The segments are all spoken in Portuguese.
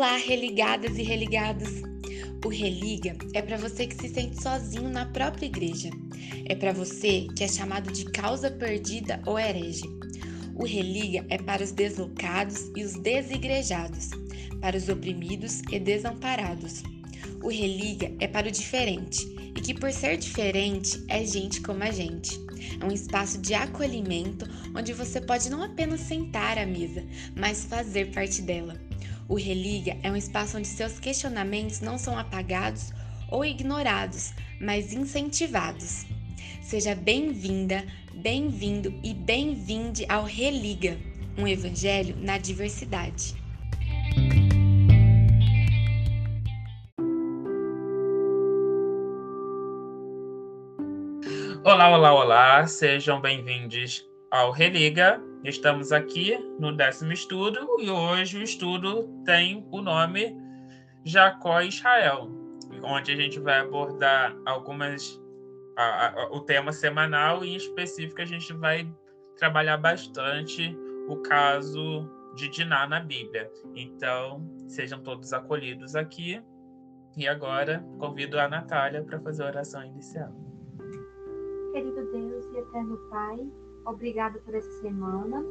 Olá, religadas e religados! O Religa é para você que se sente sozinho na própria igreja. É para você que é chamado de causa perdida ou herege. O Religa é para os deslocados e os desigrejados, para os oprimidos e desamparados. O Religa é para o diferente e que, por ser diferente, é gente como a gente. É um espaço de acolhimento onde você pode não apenas sentar à mesa, mas fazer parte dela. O Religa é um espaço onde seus questionamentos não são apagados ou ignorados, mas incentivados. Seja bem-vinda, bem-vindo e bem-vinde ao Religa, um evangelho na diversidade. Olá, olá, olá, sejam bem-vindos ao Religa. Estamos aqui no décimo estudo e hoje o estudo tem o nome Jacó Israel, onde a gente vai abordar algumas a, a, o tema semanal e em específico a gente vai trabalhar bastante o caso de Diná na Bíblia. Então, sejam todos acolhidos aqui. E agora convido a Natália para fazer a oração inicial. Querido Deus e eterno Pai, obrigado por essa semana.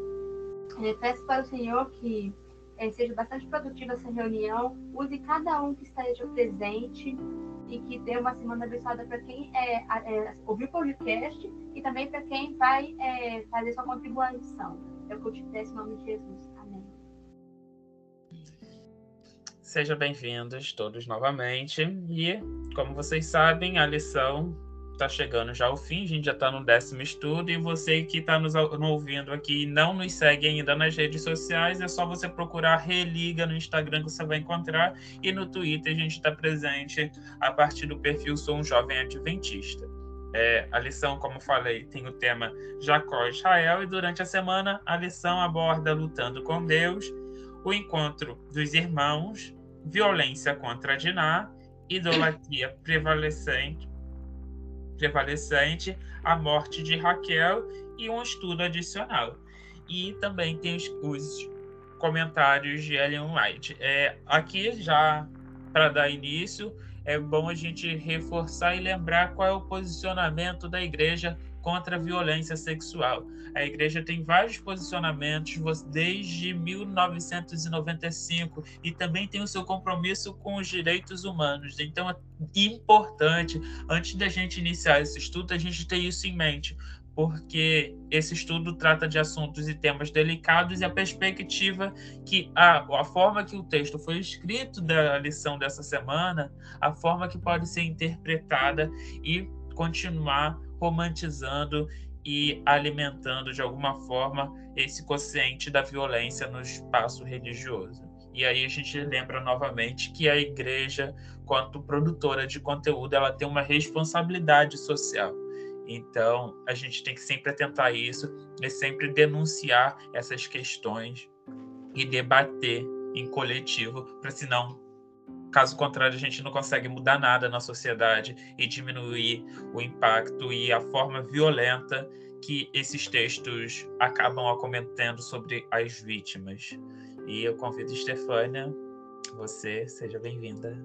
É, peço para o Senhor que é, seja bastante produtiva essa reunião, use cada um que esteja presente e que dê uma semana abençoada para quem é, é, ouviu o podcast e também para quem vai é, fazer sua contribuição. É o que eu te peço em nome de Jesus. Amém. Sejam bem-vindos todos novamente. E, como vocês sabem, a lição está chegando já ao fim, a gente já está no décimo estudo, e você que está nos ouvindo aqui e não nos segue ainda nas redes sociais, é só você procurar Religa no Instagram que você vai encontrar, e no Twitter a gente está presente a partir do perfil Sou um Jovem Adventista. É, a lição, como falei, tem o tema Jacó e Israel, e durante a semana a lição aborda lutando com Deus, o encontro dos irmãos, violência contra Diná, idolatria prevalecente, prevalecente, a morte de Raquel e um estudo adicional. E também tem os, os comentários de Ellen White. É, aqui, já para dar início, é bom a gente reforçar e lembrar qual é o posicionamento da igreja contra a violência sexual. A igreja tem vários posicionamentos desde 1995 e também tem o seu compromisso com os direitos humanos. Então é importante, antes da gente iniciar esse estudo, a gente ter isso em mente, porque esse estudo trata de assuntos e temas delicados e a perspectiva que a, a forma que o texto foi escrito da lição dessa semana, a forma que pode ser interpretada e continuar romantizando e alimentando de alguma forma esse consciente da violência no espaço religioso. E aí a gente lembra novamente que a igreja, quanto produtora de conteúdo, ela tem uma responsabilidade social. Então, a gente tem que sempre atentar isso e sempre denunciar essas questões e debater em coletivo, para senão Caso contrário, a gente não consegue mudar nada na sociedade e diminuir o impacto e a forma violenta que esses textos acabam acometendo sobre as vítimas. E eu convido Stefânia, você seja bem-vinda.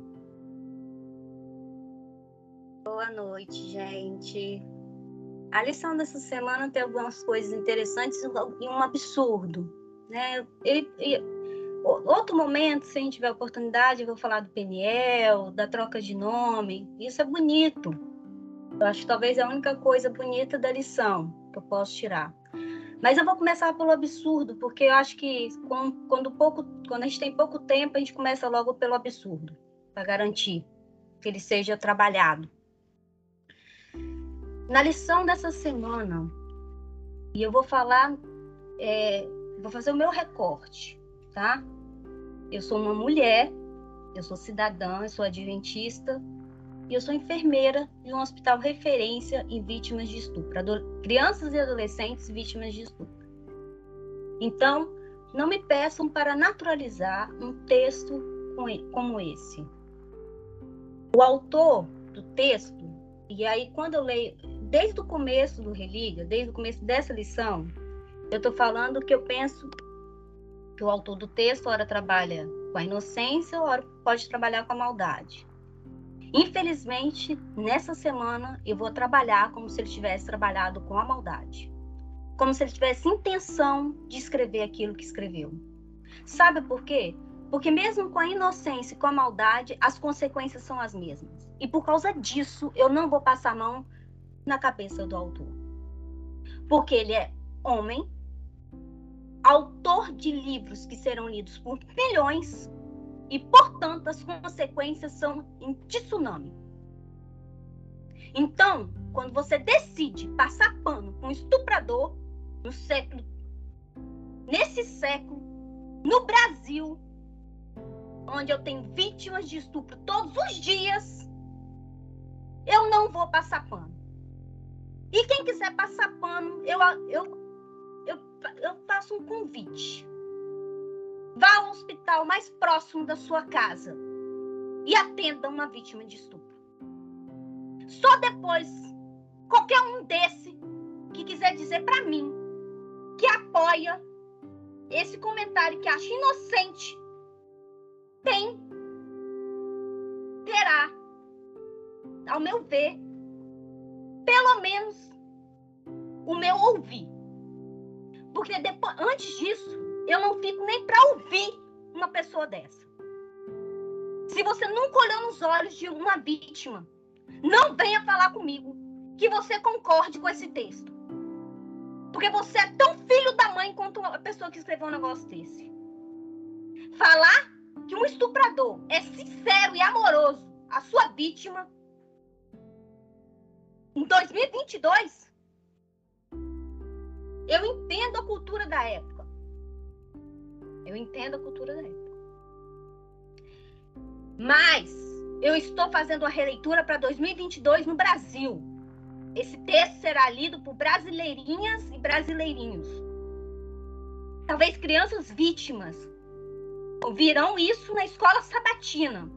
Boa noite, gente. A lição dessa semana tem algumas coisas interessantes e um absurdo, né? Outro momento, se a gente tiver oportunidade, eu vou falar do Peniel, da troca de nome. Isso é bonito. Eu acho que talvez é a única coisa bonita da lição que eu posso tirar. Mas eu vou começar pelo absurdo, porque eu acho que quando, pouco, quando a gente tem pouco tempo, a gente começa logo pelo absurdo, para garantir que ele seja trabalhado. Na lição dessa semana, e eu vou falar, é, vou fazer o meu recorte, tá? Eu sou uma mulher, eu sou cidadã, eu sou adventista e eu sou enfermeira de um hospital referência em vítimas de estupro, crianças e adolescentes vítimas de estupro. Então, não me peçam para naturalizar um texto como esse. O autor do texto, e aí quando eu leio, desde o começo do Religa, desde o começo dessa lição, eu estou falando que eu penso que o autor do texto, ora trabalha com a inocência, ou pode trabalhar com a maldade. Infelizmente, nessa semana eu vou trabalhar como se ele tivesse trabalhado com a maldade. Como se ele tivesse intenção de escrever aquilo que escreveu. Sabe por quê? Porque mesmo com a inocência e com a maldade, as consequências são as mesmas. E por causa disso, eu não vou passar a mão na cabeça do autor. Porque ele é homem, autor de livros que serão lidos por milhões, e, portanto, as consequências são em tsunami. Então, quando você decide passar pano com um estuprador no século, nesse século, no Brasil, onde eu tenho vítimas de estupro todos os dias, eu não vou passar pano. E quem quiser passar pano, eu, eu, eu, eu faço um convite. Vá ao hospital mais próximo da sua casa e atenda uma vítima de estupro. Só depois, qualquer um desse que quiser dizer para mim que apoia esse comentário que acha inocente, tem, terá, ao meu ver, pelo menos o meu ouvir. Porque depois, antes disso, eu não fico nem para ouvir uma pessoa dessa. Se você nunca olhou nos olhos de uma vítima, não venha falar comigo que você concorde com esse texto. Porque você é tão filho da mãe quanto a pessoa que escreveu um negócio desse. Falar que um estuprador é sincero e amoroso à sua vítima em 2022, eu entendo a cultura da época. Eu entendo a cultura da época. Mas eu estou fazendo a releitura para 2022 no Brasil. Esse texto será lido por brasileirinhas e brasileirinhos. Talvez crianças vítimas ouvirão isso na escola sabatina.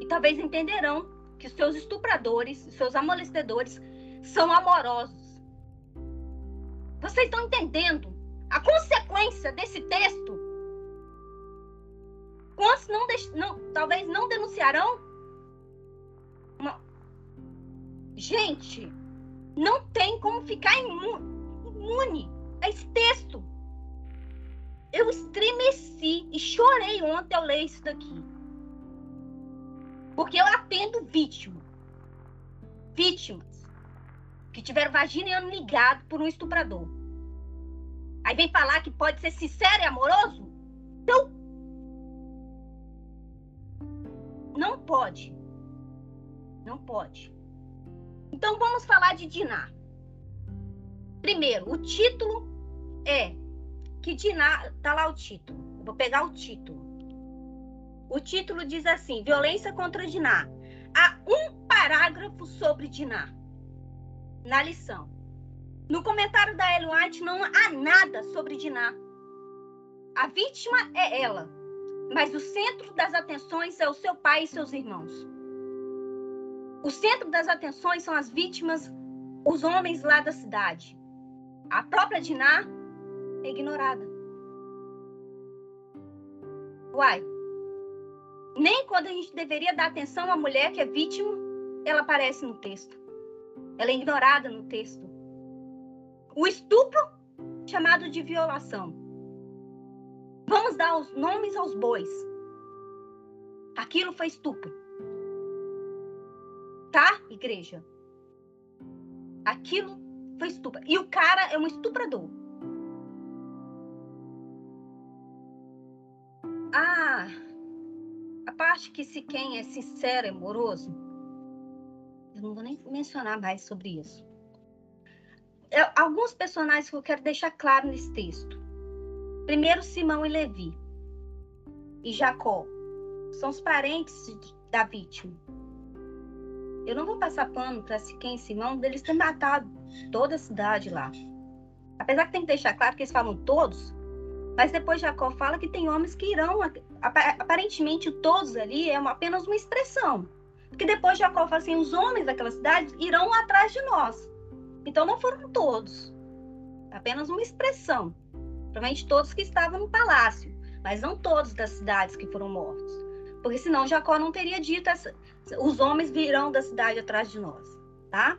E talvez entenderão que os seus estupradores, seus amolestadores são amorosos. Vocês estão entendendo a consequência desse texto, quantos não, não talvez não denunciarão? Uma... Gente, não tem como ficar imune a esse texto. Eu estremeci e chorei ontem ao ler isso daqui. Porque eu atendo vítima. Vítimas que tiveram vagina e ano ligado por um estuprador. Aí vem falar que pode ser sincero e amoroso? Então, não pode. Não pode. Então vamos falar de Diná. Primeiro, o título é que Diná, tá lá o título. Eu vou pegar o título. O título diz assim: Violência contra Diná. Há um parágrafo sobre Diná na lição. No comentário da Ellen White não há nada sobre Diná. A vítima é ela, mas o centro das atenções é o seu pai e seus irmãos. O centro das atenções são as vítimas, os homens lá da cidade. A própria Diná é ignorada. Uai, nem quando a gente deveria dar atenção à mulher que é vítima, ela aparece no texto. Ela é ignorada no texto. O estupro, chamado de violação. Vamos dar os nomes aos bois. Aquilo foi estupro. Tá, igreja? Aquilo foi estupro. E o cara é um estuprador. Ah, a parte que se quem é sincero e amoroso, eu não vou nem mencionar mais sobre isso alguns personagens que eu quero deixar claro nesse texto. Primeiro, Simão e Levi. E Jacó. São os parentes da vítima. Eu não vou passar pano para quem e Simão, deles ter matado toda a cidade lá. Apesar que tem que deixar claro que eles falam todos, mas depois Jacó fala que tem homens que irão, aparentemente todos ali é apenas uma expressão. Porque depois Jacó fala assim, os homens daquela cidade irão atrás de nós. Então não foram todos, apenas uma expressão. Provavelmente todos que estavam no palácio, mas não todos das cidades que foram mortos. Porque senão Jacó não teria dito essa, os homens virão da cidade atrás de nós, tá?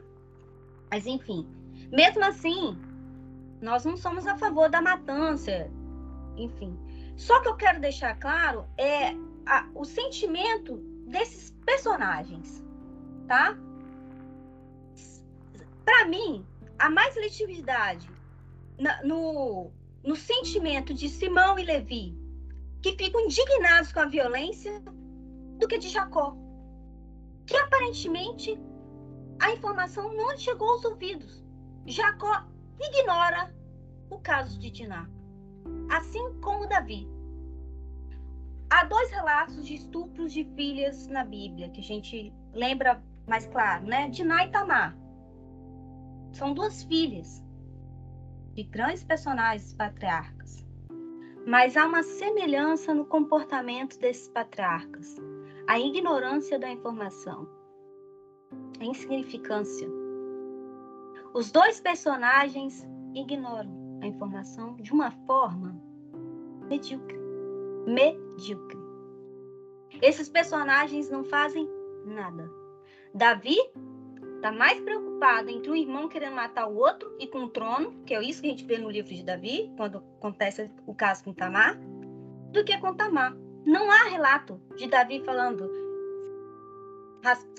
Mas enfim, mesmo assim, nós não somos a favor da matança, enfim. Só que eu quero deixar claro é a, o sentimento desses personagens, tá? Para mim, a mais legitimidade no, no sentimento de Simão e Levi, que ficam indignados com a violência, do que de Jacó, que aparentemente a informação não chegou aos ouvidos. Jacó ignora o caso de Diná, assim como Davi. Há dois relatos de estupros de filhas na Bíblia que a gente lembra mais claro, né? Diná e Tamar. São duas filhas de grandes personagens patriarcas. Mas há uma semelhança no comportamento desses patriarcas: a ignorância da informação, a insignificância. Os dois personagens ignoram a informação de uma forma medíocre. Medíocre. Esses personagens não fazem nada. Davi está mais preocupado entre um irmão querendo matar o outro e com o trono, que é isso que a gente vê no livro de Davi, quando acontece o caso com Tamar, do que com Tamar. Não há relato de Davi falando,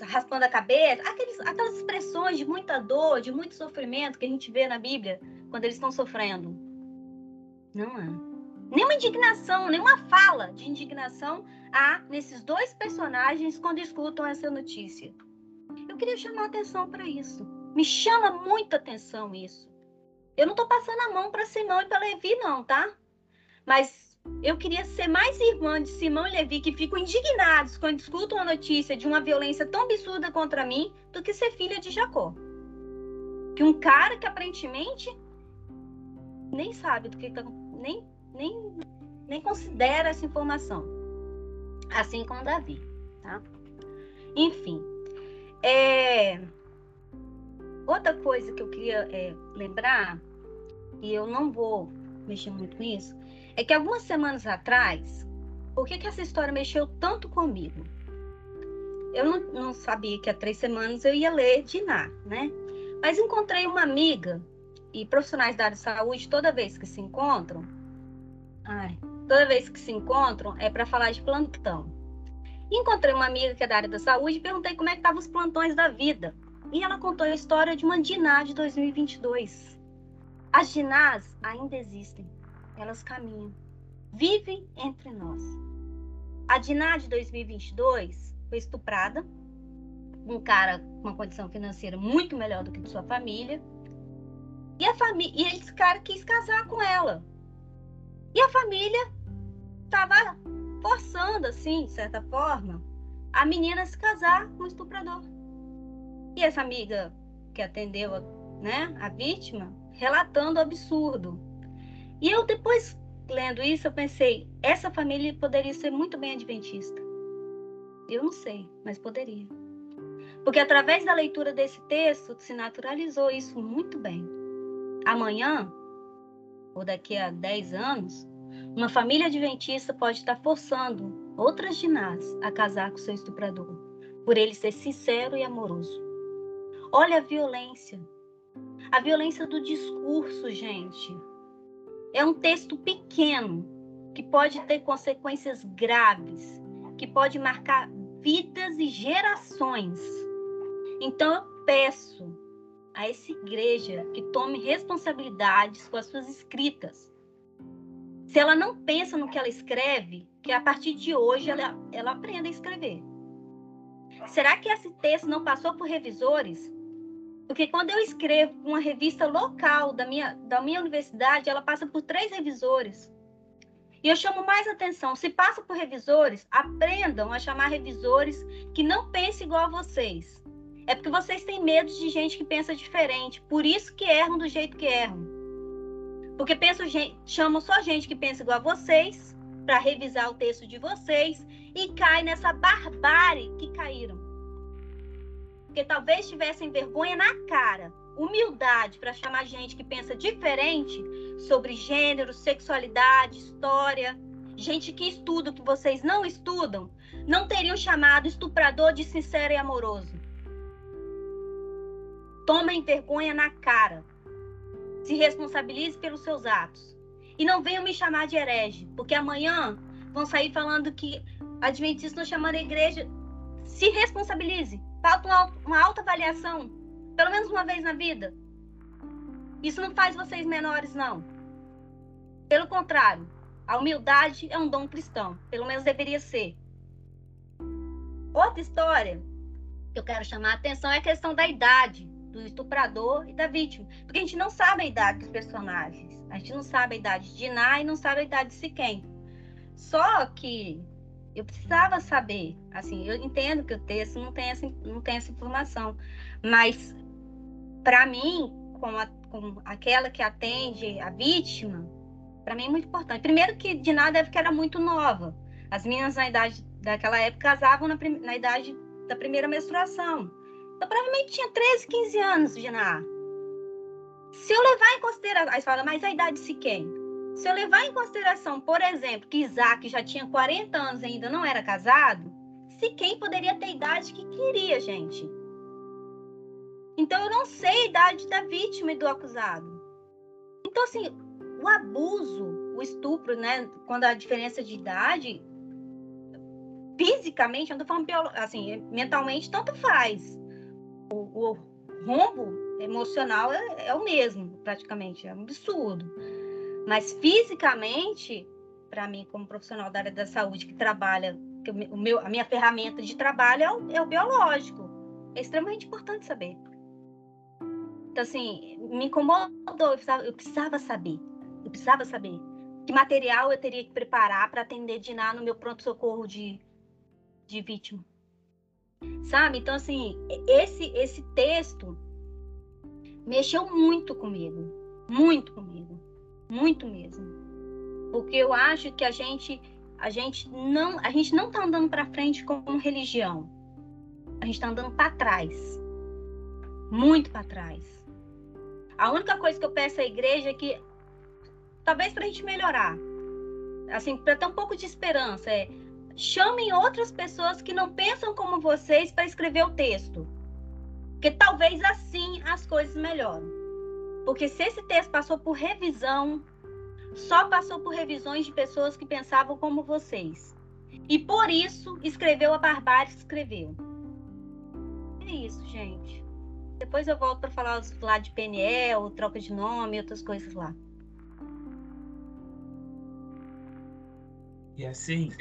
raspando a cabeça, aqueles, aquelas expressões de muita dor, de muito sofrimento que a gente vê na Bíblia quando eles estão sofrendo. Não há. Nenhuma indignação, nenhuma fala de indignação há nesses dois personagens quando escutam essa notícia. Eu queria chamar atenção para isso. Me chama muita atenção isso. Eu não estou passando a mão para Simão e para Levi, não, tá? Mas eu queria ser mais irmã de Simão e Levi, que ficam indignados quando escutam a notícia de uma violência tão absurda contra mim, do que ser filha de Jacó. Que um cara que aparentemente nem sabe do que tá, nem, nem, nem considera essa informação. Assim como Davi, tá? Enfim, é... Outra coisa que eu queria é, lembrar, e eu não vou mexer muito com isso, é que algumas semanas atrás, por que, que essa história mexeu tanto comigo? Eu não, não sabia que há três semanas eu ia ler Diná, né? Mas encontrei uma amiga e profissionais da área de saúde, toda vez que se encontram, ai, toda vez que se encontram, é para falar de plantão. Encontrei uma amiga que é da área da saúde e perguntei como é que estavam os plantões da vida. E ela contou a história de uma Diná de 2022. As Dinás ainda existem. Elas caminham. Vivem entre nós. A Diná de 2022 foi estuprada. Um cara com uma condição financeira muito melhor do que de sua família. E, a família, e esse cara quis casar com ela. E a família estava forçando, assim, de certa forma, a menina a se casar com o estuprador. E essa amiga que atendeu né, a vítima, relatando o absurdo. E eu depois, lendo isso, eu pensei, essa família poderia ser muito bem adventista. Eu não sei, mas poderia. Porque através da leitura desse texto se naturalizou isso muito bem. Amanhã, ou daqui a 10 anos, uma família adventista pode estar forçando outras ginás a casar com seu estuprador, por ele ser sincero e amoroso. Olha a violência. A violência do discurso, gente. É um texto pequeno que pode ter consequências graves, que pode marcar vidas e gerações. Então eu peço a essa igreja que tome responsabilidades com as suas escritas se ela não pensa no que ela escreve, que a partir de hoje ela, ela aprenda a escrever. Será que esse texto não passou por revisores? Porque quando eu escrevo uma revista local da minha, da minha universidade, ela passa por três revisores. E eu chamo mais atenção, se passa por revisores, aprendam a chamar revisores que não pensem igual a vocês. É porque vocês têm medo de gente que pensa diferente, por isso que erram do jeito que erram. Porque penso, chamam só gente que pensa igual a vocês para revisar o texto de vocês e cai nessa barbárie que caíram. Porque talvez tivessem vergonha na cara, humildade para chamar gente que pensa diferente sobre gênero, sexualidade, história gente que estuda o que vocês não estudam, não teriam chamado estuprador de sincero e amoroso. Tomem vergonha na cara. Se responsabilize pelos seus atos. E não venham me chamar de herege, porque amanhã vão sair falando que adventistas estão chamando a igreja. Se responsabilize. Falta uma, uma alta avaliação, pelo menos uma vez na vida. Isso não faz vocês menores, não. Pelo contrário, a humildade é um dom cristão, pelo menos deveria ser. Outra história que eu quero chamar a atenção é a questão da idade do estuprador e da vítima, porque a gente não sabe a idade dos personagens. A gente não sabe a idade de Iná e não sabe a idade de Siquém. Só que eu precisava saber, assim, eu entendo que o texto não tem essa, não tem essa informação, mas para mim, como, a, como aquela que atende a vítima, para mim é muito importante. Primeiro que de nada deve que era muito nova. As meninas na idade daquela época casavam na, na idade da primeira menstruação. Então provavelmente tinha 13, 15 anos Diná. Se eu levar em consideração, aí fala, mas a idade de Siquém? Se eu levar em consideração, por exemplo, que Isaac já tinha 40 anos e ainda não era casado, Siquém poderia ter a idade que queria, gente. Então eu não sei a idade da vítima e do acusado. Então, assim, o abuso, o estupro, né? Quando a diferença de idade, fisicamente, eu não tô falando assim, mentalmente, tanto faz. O, o rombo emocional é, é o mesmo, praticamente, é um absurdo. Mas fisicamente, para mim, como profissional da área da saúde que trabalha, que o meu, a minha ferramenta de trabalho é o, é o biológico. É extremamente importante saber. Então, assim, me incomodou, eu precisava, eu precisava saber. Eu precisava saber que material eu teria que preparar para atender Diná no meu pronto-socorro de, de vítima. Sabe? Então, assim, esse, esse texto mexeu muito comigo. Muito comigo muito mesmo. Porque eu acho que a gente a gente não a gente não está andando para frente como religião. A gente está andando para trás. Muito para trás. A única coisa que eu peço à igreja é que talvez para a gente melhorar, assim, para ter um pouco de esperança, é chamem outras pessoas que não pensam como vocês para escrever o texto. Porque talvez assim as coisas melhoram. Porque se esse texto passou por revisão, só passou por revisões de pessoas que pensavam como vocês. E por isso escreveu a barbárie que escreveu. É isso, gente. Depois eu volto para falar lá de PNL, troca de nome, outras coisas lá. E assim,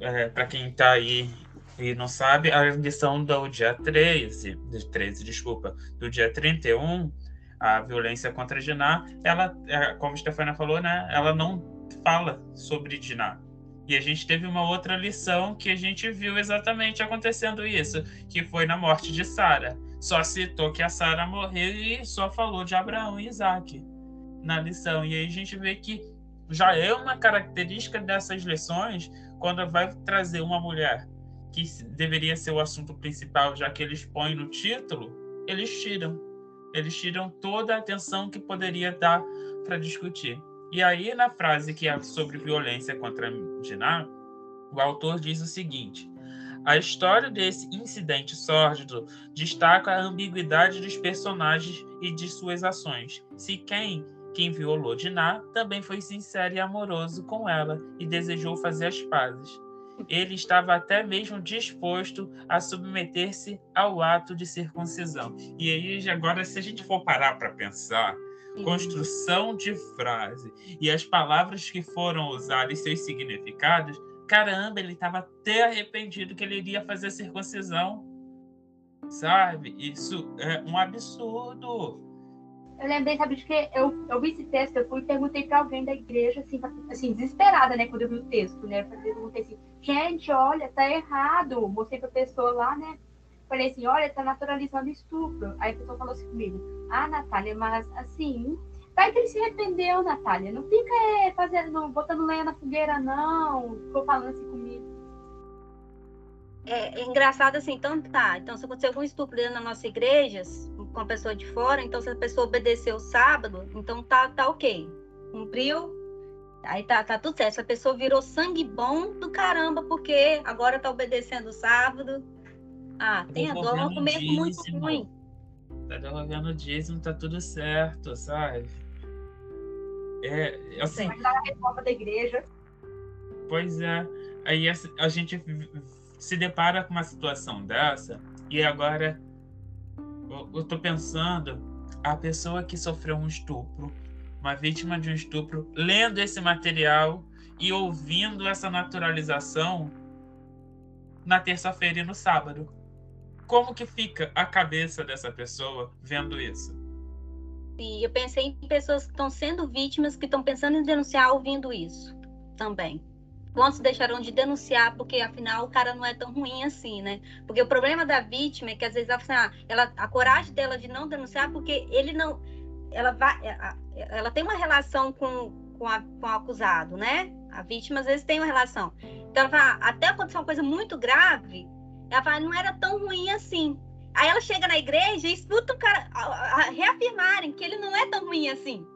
é, para quem está aí e não sabe, a lição do dia 13, 13, desculpa, do dia 31 a violência contra Diná, ela, é, como a Stefania falou, né, ela não fala sobre Diná. E a gente teve uma outra lição que a gente viu exatamente acontecendo isso, que foi na morte de Sara. Só citou que a Sara morreu e só falou de Abraão e Isaac na lição. E aí a gente vê que já é uma característica dessas lições quando vai trazer uma mulher que deveria ser o assunto principal, já que eles põem no título, eles tiram eles tiram toda a atenção que poderia dar para discutir. E aí, na frase que é sobre violência contra Diná, o autor diz o seguinte: a história desse incidente sórdido destaca a ambiguidade dos personagens e de suas ações. Se quem quem violou Diná também foi sincero e amoroso com ela e desejou fazer as pazes. Ele estava até mesmo disposto a submeter-se ao ato de circuncisão. E aí, agora, se a gente for parar para pensar, construção de frase e as palavras que foram usadas e seus significados, caramba, ele estava até arrependido que ele iria fazer circuncisão. Sabe? Isso é um absurdo eu lembrei, sabe, de que eu, eu vi esse texto, eu fui e perguntei para alguém da igreja, assim, assim, desesperada, né, quando eu vi o texto, né? Eu perguntei assim, gente, olha, tá errado. Mostrei pra pessoa lá, né? Falei assim, olha, tá naturalizando estupro. Aí a pessoa falou assim comigo, ah, Natália, mas assim, vai que ele se arrependeu, Natália. Não fica é, fazendo, botando lenha na fogueira, não. Ficou falando assim comigo. É, é, engraçado assim, então tá. Então, se acontecer algum estupro dentro da nossa igreja, com a pessoa de fora, então se a pessoa obedeceu o sábado, então tá, tá ok. Cumpriu Aí tá, tá tudo certo. Essa pessoa virou sangue bom do caramba, porque agora tá obedecendo o sábado. Ah, tem a dó, mesmo muito ruim. Tá devolvendo o dízimo, tá tudo certo, sabe? É, assim. Vai dar a reforma da igreja. Pois é. Aí a gente se depara com uma situação dessa, e agora eu tô pensando, a pessoa que sofreu um estupro, uma vítima de um estupro, lendo esse material e ouvindo essa naturalização na terça-feira e no sábado. Como que fica a cabeça dessa pessoa vendo isso? Sim, eu pensei em pessoas que estão sendo vítimas, que estão pensando em denunciar ouvindo isso também. Quantos deixarão de denunciar porque afinal o cara não é tão ruim assim, né? Porque o problema da vítima é que às vezes ela, assim, ela a coragem dela de não denunciar porque ele não ela vai ela tem uma relação com, com, a, com o acusado, né? A vítima às vezes tem uma relação. Então ela fala, até acontecer uma coisa muito grave, ela fala, não era tão ruim assim. Aí ela chega na igreja e escuta o cara a, a, reafirmarem que ele não é tão ruim assim.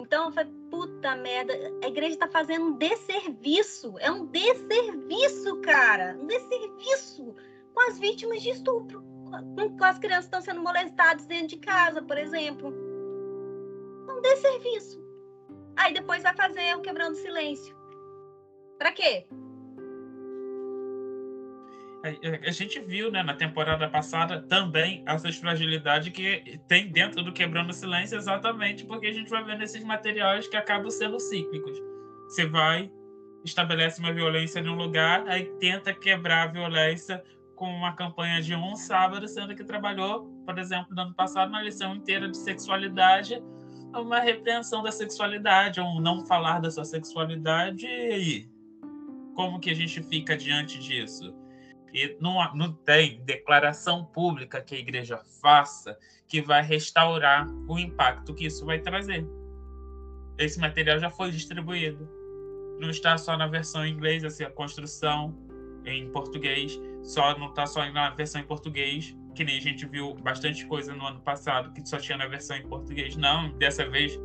Então eu puta merda, a igreja tá fazendo um desserviço. É um desserviço, cara. Um desserviço com as vítimas de estupro. Com as crianças que estão sendo molestadas dentro de casa, por exemplo. É um desserviço. Aí depois vai fazer o quebrando silêncio. Para quê? A gente viu né, na temporada passada também essa fragilidade que tem dentro do Quebrando o Silêncio, exatamente porque a gente vai vendo esses materiais que acabam sendo cíclicos. Você vai, estabelece uma violência em um lugar, aí tenta quebrar a violência com uma campanha de um sábado, sendo que trabalhou, por exemplo, no ano passado, uma lição inteira de sexualidade, uma repreensão da sexualidade, ou um não falar da sua sexualidade, e aí? Como que a gente fica diante disso? E não, não tem declaração pública que a igreja faça que vai restaurar o impacto que isso vai trazer. Esse material já foi distribuído. Não está só na versão em inglês, assim, a construção em português, só não está só na versão em português, que nem a gente viu bastante coisa no ano passado que só tinha na versão em português. Não, dessa vez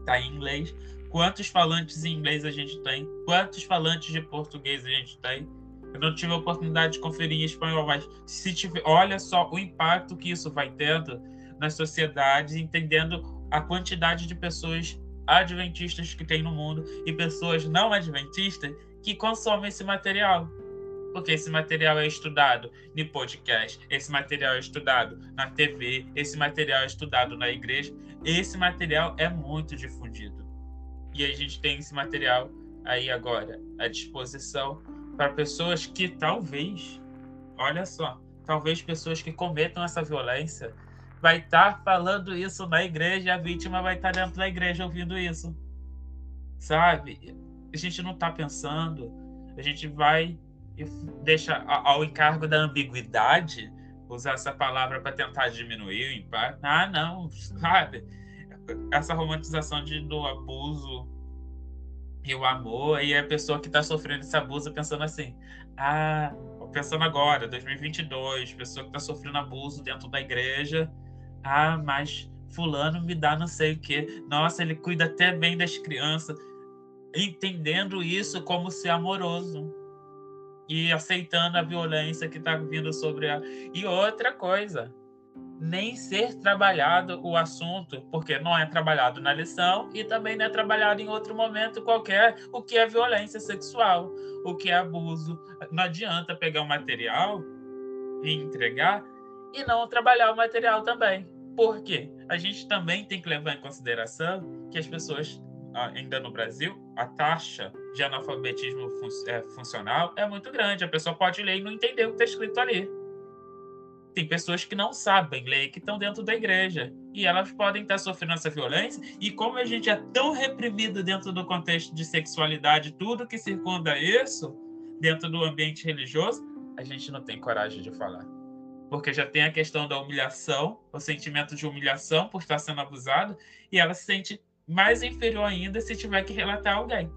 está em inglês. Quantos falantes em inglês a gente tem? Quantos falantes de português a gente tem? Eu não tive a oportunidade de conferir em espanhol, mas se tiver, olha só o impacto que isso vai tendo nas sociedades, entendendo a quantidade de pessoas adventistas que tem no mundo e pessoas não adventistas que consomem esse material. Porque esse material é estudado no podcast, esse material é estudado na TV, esse material é estudado na igreja, esse material é muito difundido. E a gente tem esse material aí agora à disposição para pessoas que talvez, olha só, talvez pessoas que cometam essa violência vai estar tá falando isso na igreja, a vítima vai estar tá dentro da igreja ouvindo isso. Sabe? A gente não está pensando, a gente vai e deixa ao encargo da ambiguidade usar essa palavra para tentar diminuir o impacto. Ah, não, sabe? Essa romantização de, do abuso e o amor, e a pessoa que está sofrendo esse abuso pensando assim: ah, pensando agora, 2022, pessoa que está sofrendo abuso dentro da igreja, ah, mas Fulano me dá não sei o que, nossa, ele cuida até bem das crianças, entendendo isso como ser amoroso e aceitando a violência que está vindo sobre a. E outra coisa, nem ser trabalhado o assunto, porque não é trabalhado na lição e também não é trabalhado em outro momento qualquer, o que é violência sexual, o que é abuso. Não adianta pegar o material e entregar e não trabalhar o material também. Por quê? A gente também tem que levar em consideração que as pessoas, ainda no Brasil, a taxa de analfabetismo é, funcional é muito grande. A pessoa pode ler e não entender o que está escrito ali tem pessoas que não sabem ler, que estão dentro da igreja. E elas podem estar sofrendo essa violência. E como a gente é tão reprimido dentro do contexto de sexualidade, tudo que circunda isso, dentro do ambiente religioso, a gente não tem coragem de falar. Porque já tem a questão da humilhação, o sentimento de humilhação por estar sendo abusado, e ela se sente mais inferior ainda se tiver que relatar alguém.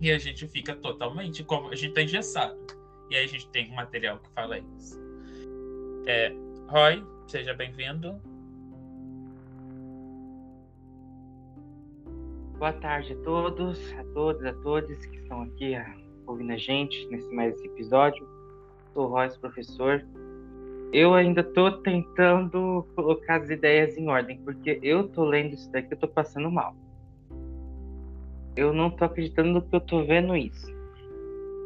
E a gente fica totalmente como a gente está engessado. E aí a gente tem um material que fala isso. É, Roy, seja bem-vindo. Boa tarde a todos, a todas, a todos que estão aqui ouvindo a gente nesse mais episódio. Sou o Royce, professor. Eu ainda estou tentando colocar as ideias em ordem, porque eu estou lendo isso daqui, eu estou passando mal. Eu não estou acreditando no que eu estou vendo isso.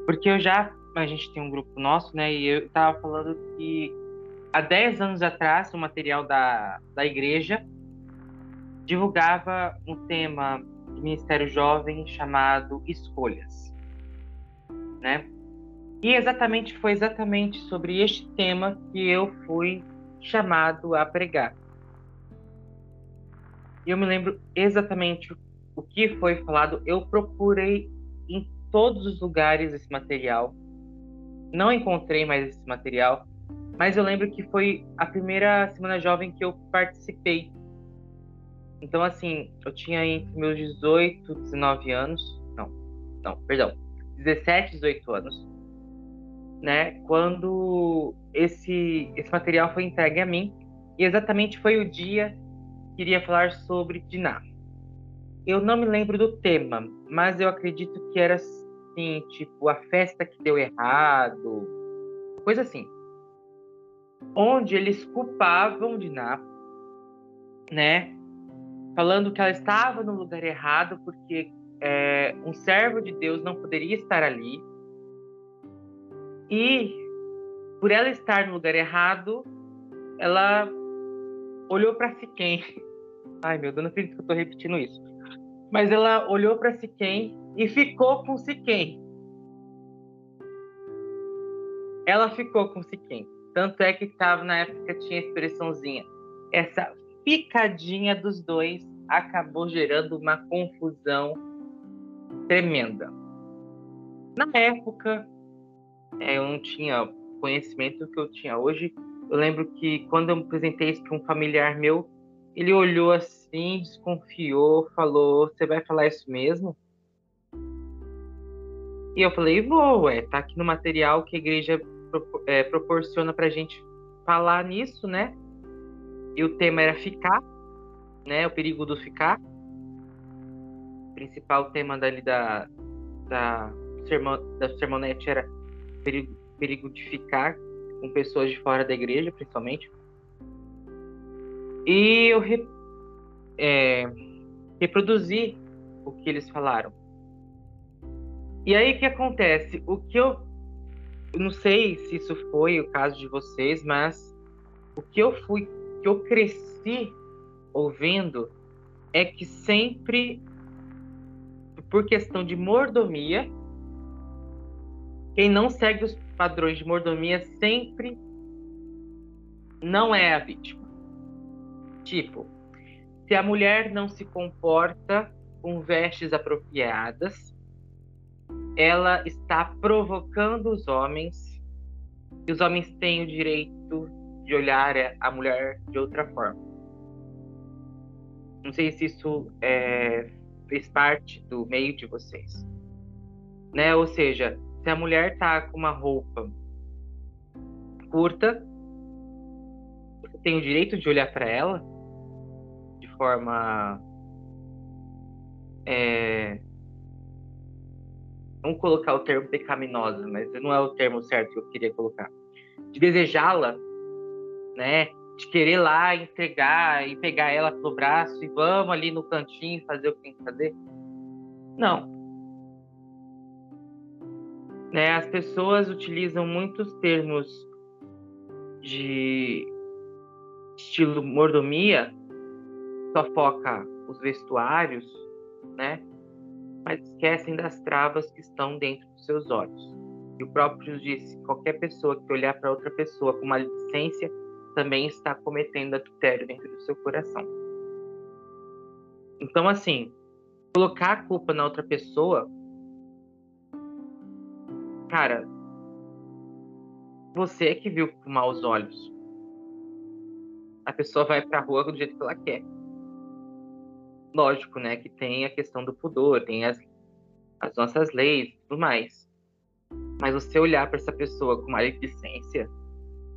Porque eu já, a gente tem um grupo nosso, né, e eu estava falando que há 10 anos atrás, o material da, da igreja divulgava um tema do Ministério Jovem chamado Escolhas, né? E exatamente foi exatamente sobre este tema que eu fui chamado a pregar. E eu me lembro exatamente o que foi falado. Eu procurei em todos os lugares esse material. Não encontrei mais esse material, mas eu lembro que foi a primeira semana jovem que eu participei então, assim, eu tinha entre meus 18, 19 anos. Não, não, perdão. 17, 18 anos. Né? Quando esse, esse material foi entregue a mim. E exatamente foi o dia que iria falar sobre Diná. Eu não me lembro do tema, mas eu acredito que era assim, tipo, a festa que deu errado. Coisa assim. Onde eles culpavam Diná, né? falando que ela estava no lugar errado porque é, um servo de Deus não poderia estar ali. E por ela estar no lugar errado, ela olhou para Siquém. Ai, meu Deus, não acredito que eu estou repetindo isso. Mas ela olhou para Siquém e ficou com Siquém. Ela ficou com Siquém. Tanto é que estava na época tinha expressãozinha. Essa picadinha dos dois acabou gerando uma confusão tremenda. Na época, é, eu não tinha conhecimento que eu tinha hoje. Eu lembro que quando eu apresentei isso para um familiar meu, ele olhou assim, desconfiou, falou: Você vai falar isso mesmo? E eu falei: Vou, ué, tá aqui no material que a igreja é, proporciona para gente falar nisso, né? E o tema era ficar, né? O perigo do ficar. O principal tema dali da, da, da sermonete era perigo, perigo de ficar com pessoas de fora da igreja, principalmente. E eu re, é, reproduzi o que eles falaram. E aí o que acontece? O que eu, eu não sei se isso foi o caso de vocês, mas o que eu fui que eu cresci ouvindo é que sempre, por questão de mordomia, quem não segue os padrões de mordomia sempre não é a vítima. Tipo, se a mulher não se comporta com vestes apropriadas, ela está provocando os homens, e os homens têm o direito de olhar a mulher de outra forma. Não sei se isso é, fez parte do meio de vocês. Né? Ou seja, se a mulher tá com uma roupa curta, você tem o direito de olhar para ela de forma. É, vamos colocar o termo pecaminosa, mas não é o termo certo que eu queria colocar. De desejá-la né? De querer lá entregar e pegar ela pelo braço e vamos ali no cantinho fazer o que tem que fazer. Não. Né, as pessoas utilizam muitos termos de estilo mordomia, só foca os vestuários, né? Mas esquecem das travas que estão dentro dos seus olhos. E o próprio disse: qualquer pessoa que olhar para outra pessoa com maledicência também está cometendo adultério dentro do seu coração. Então, assim, colocar a culpa na outra pessoa, cara, você é que viu com maus olhos. A pessoa vai pra rua do jeito que ela quer. Lógico, né, que tem a questão do pudor, tem as, as nossas leis e tudo mais. Mas você olhar para essa pessoa com maledicência,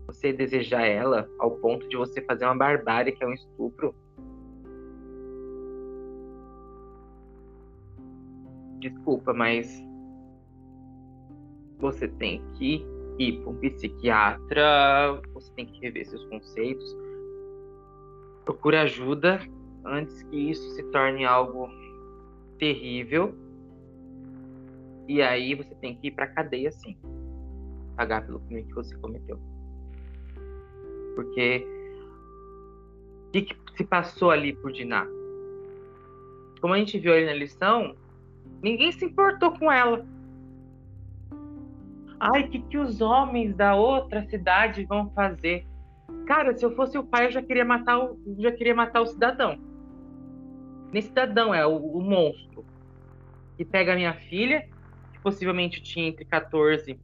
você desejar ela ao ponto de você fazer uma barbárie que é um estupro. desculpa, mas você tem que ir para um psiquiatra, você tem que rever seus conceitos. Procure ajuda antes que isso se torne algo terrível. E aí você tem que ir para cadeia sim. Pagar pelo crime que você cometeu. Porque o que, que se passou ali por Diná? Como a gente viu ali na lição, ninguém se importou com ela. Ai, o que, que os homens da outra cidade vão fazer? Cara, se eu fosse o pai, eu já queria matar o, já queria matar o cidadão. Nem cidadão, é o, o monstro. Que pega a minha filha, que possivelmente tinha entre 14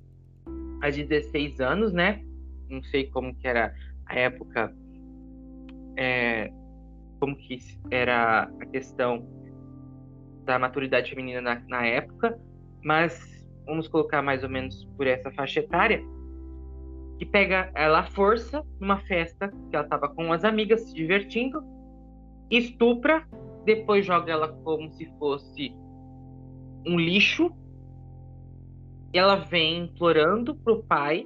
a 16 anos, né? Não sei como que era a época, é, como que era a questão da maturidade feminina na, na época, mas vamos colocar mais ou menos por essa faixa etária, que pega ela à força numa festa que ela estava com as amigas se divertindo, estupra, depois joga ela como se fosse um lixo. Ela vem implorando pro pai.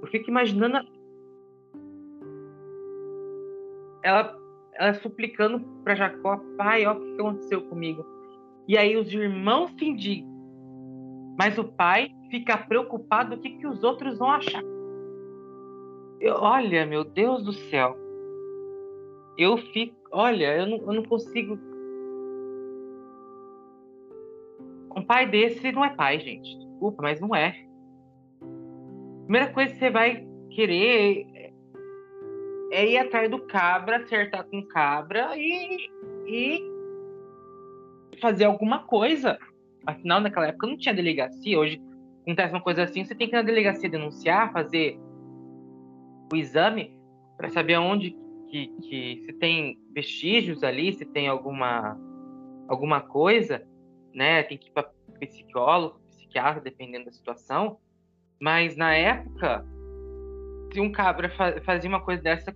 Eu fico imaginando ela, ela suplicando para Jacó, pai, ó, o que aconteceu comigo? E aí os irmãos se indigam mas o pai fica preocupado o que, que os outros vão achar. Eu, olha, meu Deus do céu. Eu fico. Olha, eu não, eu não consigo. Um pai desse não é pai, gente. Desculpa, mas não é. Primeira coisa que você vai querer é ir atrás do cabra, acertar com cabra e, e fazer alguma coisa. Afinal, naquela época não tinha delegacia. Hoje acontece uma coisa assim, você tem que ir na delegacia denunciar, fazer o exame para saber onde que, que se tem vestígios ali, se tem alguma alguma coisa, né? Tem que ir para psicólogo, psiquiatra, dependendo da situação. Mas na época, se um cabra fazia uma coisa dessa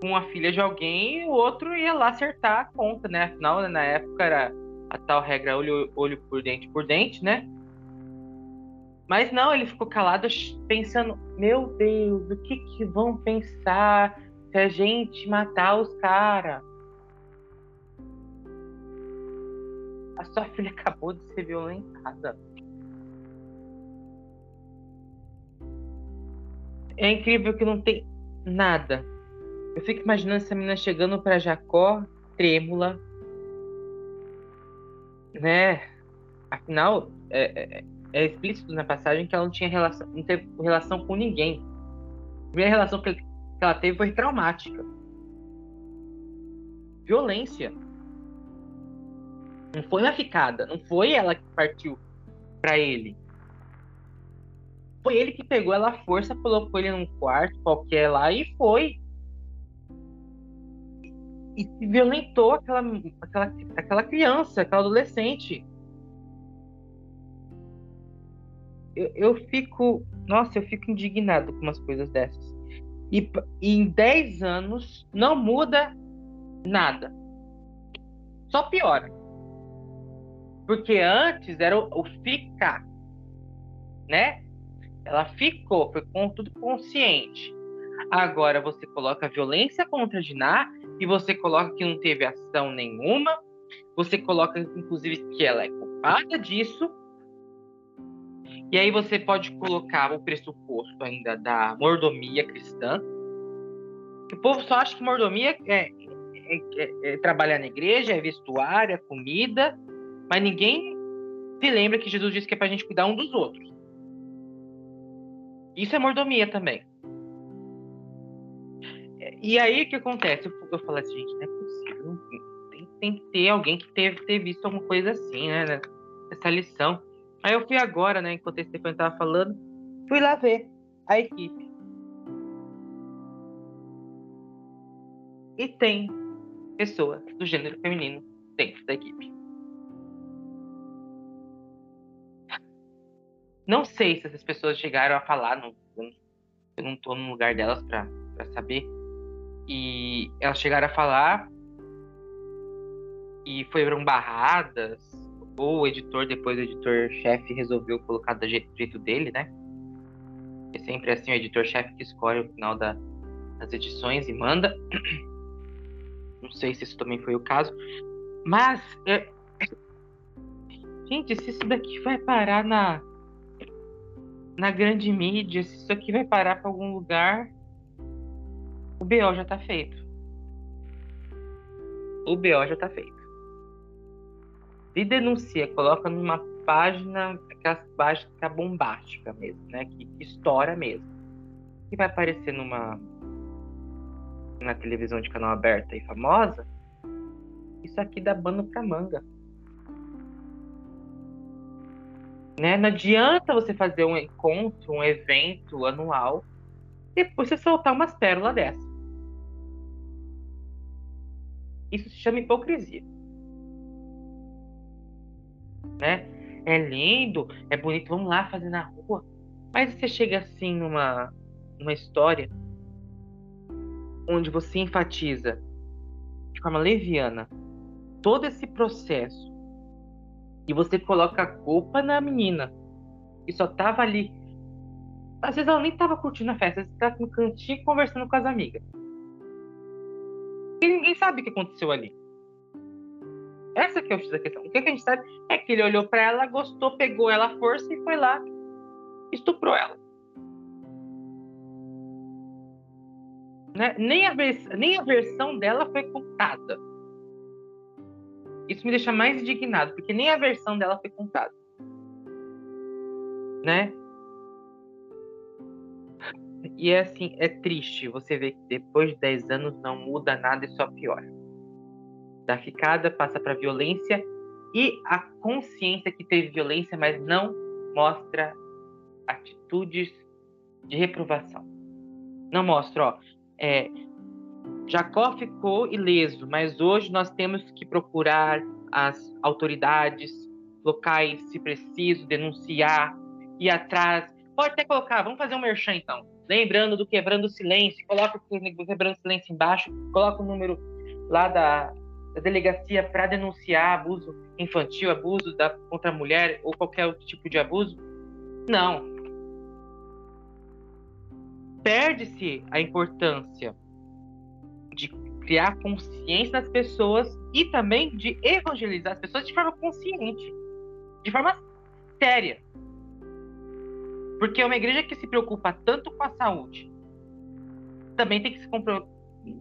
com a filha de alguém, o outro ia lá acertar a conta, né? Afinal, na época era a tal regra olho, olho por dente por dente, né? Mas não, ele ficou calado pensando, meu Deus, o que que vão pensar se a gente matar os caras? A sua filha acabou de ser violentada. É incrível que não tem nada. Eu fico imaginando essa menina chegando para Jacó, trêmula, né? Afinal, é, é, é, explícito na passagem que ela não tinha relação, não teve relação com ninguém. A primeira relação que, que ela teve foi traumática. Violência. Não foi uma ficada, não foi ela que partiu para ele. Foi ele que pegou ela à força, colocou ele num quarto qualquer lá e foi e violentou aquela, aquela, aquela criança, aquela adolescente. Eu, eu fico. Nossa, eu fico indignado com umas coisas dessas. E, em 10 anos não muda nada. Só piora. Porque antes era o, o ficar. Né? Ela ficou, foi com tudo consciente. Agora você coloca violência contra a Diná e você coloca que não teve ação nenhuma, você coloca inclusive que ela é culpada disso, e aí você pode colocar o pressuposto ainda da mordomia cristã. O povo só acha que mordomia é, é, é, é trabalhar na igreja, é vestuário, é comida, mas ninguém se lembra que Jesus disse que é para a gente cuidar um dos outros. Isso é mordomia também. E aí o que acontece? Eu, eu falei assim, gente, não é possível. Tem, tem que ter alguém que teve ter visto alguma coisa assim, né? Essa lição. Aí eu fui agora, né? Enquanto esse Stefano tava falando, fui lá ver a equipe. E tem pessoa do gênero feminino dentro da equipe. Não sei se essas pessoas chegaram a falar, não, eu não tô no lugar delas para saber e elas chegaram a falar e foram barradas, ou o editor, depois o editor-chefe resolveu colocar do jeito dele, né? É sempre assim o editor-chefe que escolhe o final da, das edições e manda. Não sei se isso também foi o caso. Mas, é... gente, se isso daqui vai parar na, na grande mídia, se isso aqui vai parar para algum lugar, o BO já tá feito. O BO já tá feito. Se denuncia, coloca numa página, aquelas páginas é bombástica mesmo, né? Que, que estoura mesmo. Que vai aparecer numa na televisão de canal aberta e famosa, isso aqui dá bano pra manga. Né? Não adianta você fazer um encontro, um evento anual, e depois você soltar umas pérolas dessa. Isso se chama hipocrisia. Né? É lindo, é bonito, vamos lá fazer na rua. Mas você chega assim numa, numa história onde você enfatiza de forma leviana todo esse processo e você coloca a culpa na menina que só tava ali. Às vezes ela nem tava curtindo a festa, vezes tava no cantinho conversando com as amigas. E ninguém sabe o que aconteceu ali. Essa que é da questão. O que a gente sabe é que ele olhou para ela, gostou, pegou ela à força e foi lá, estuprou ela. Né? Nem, a nem a versão dela foi contada. Isso me deixa mais indignado, porque nem a versão dela foi contada. Né? E é assim, é triste você ver que depois de 10 anos não muda nada e só piora. Da ficada passa para violência e a consciência que teve violência, mas não mostra atitudes de reprovação. Não mostra, ó, é, Jacó ficou ileso, mas hoje nós temos que procurar as autoridades locais, se preciso, denunciar, ir atrás. Pode até colocar, vamos fazer um merchan então. Lembrando do quebrando o silêncio, coloca o quebrando o silêncio embaixo, coloca o número lá da, da delegacia para denunciar abuso infantil, abuso da, contra a mulher ou qualquer outro tipo de abuso. Não, perde-se a importância de criar consciência nas pessoas e também de evangelizar as pessoas de forma consciente, de forma séria. Porque é uma igreja que se preocupa tanto com a saúde também tem que se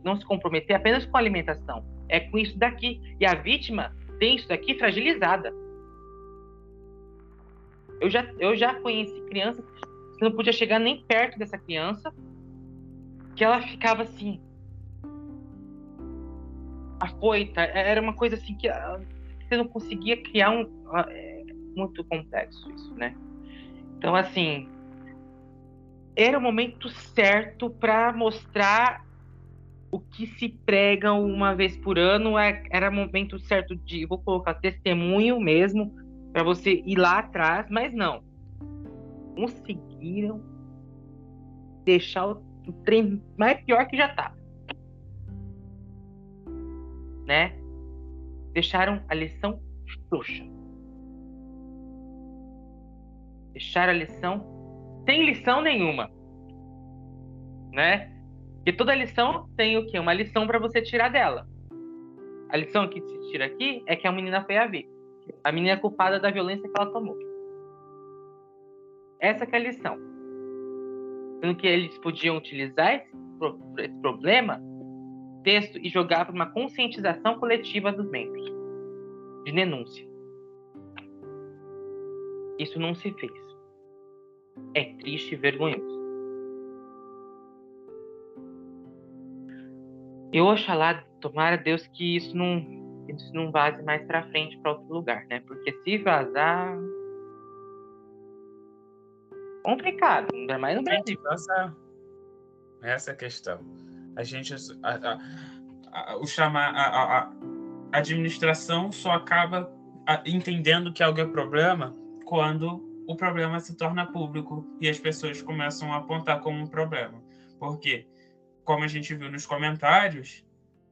não se comprometer apenas com a alimentação. É com isso daqui. E a vítima tem isso daqui fragilizada. Eu já, eu já conheci crianças você não podia chegar nem perto dessa criança, que ela ficava assim. Afoita, é, era uma coisa assim que ah, você não conseguia criar um. Ah, é muito complexo isso, né? Então, assim. Era o momento certo para mostrar o que se prega uma vez por ano. É, era momento certo de. Vou colocar testemunho mesmo, para você ir lá atrás, mas não conseguiram deixar o, o trem mais pior que já tá. Né? Deixaram a lição frouxa. Deixaram a lição sem lição nenhuma. Né? E toda lição tem o quê? Uma lição para você tirar dela. A lição que se tira aqui é que a menina foi a ver. A menina é culpada da violência que ela tomou. Essa é a lição. Sendo que eles podiam utilizar esse, esse problema, texto, e jogar para uma conscientização coletiva dos membros, de denúncia. Isso não se fez. É triste e vergonhoso. Eu oxalá, tomara Deus que isso não, isso não vaze mais para frente para outro lugar, né? Porque se vazar, complicado, ainda mais no Brasil. Essa, essa questão. A gente. A, a, a, o chamar. A, administração só acaba entendendo que algo é problema quando o problema se torna público e as pessoas começam a apontar como um problema. Porque, como a gente viu nos comentários,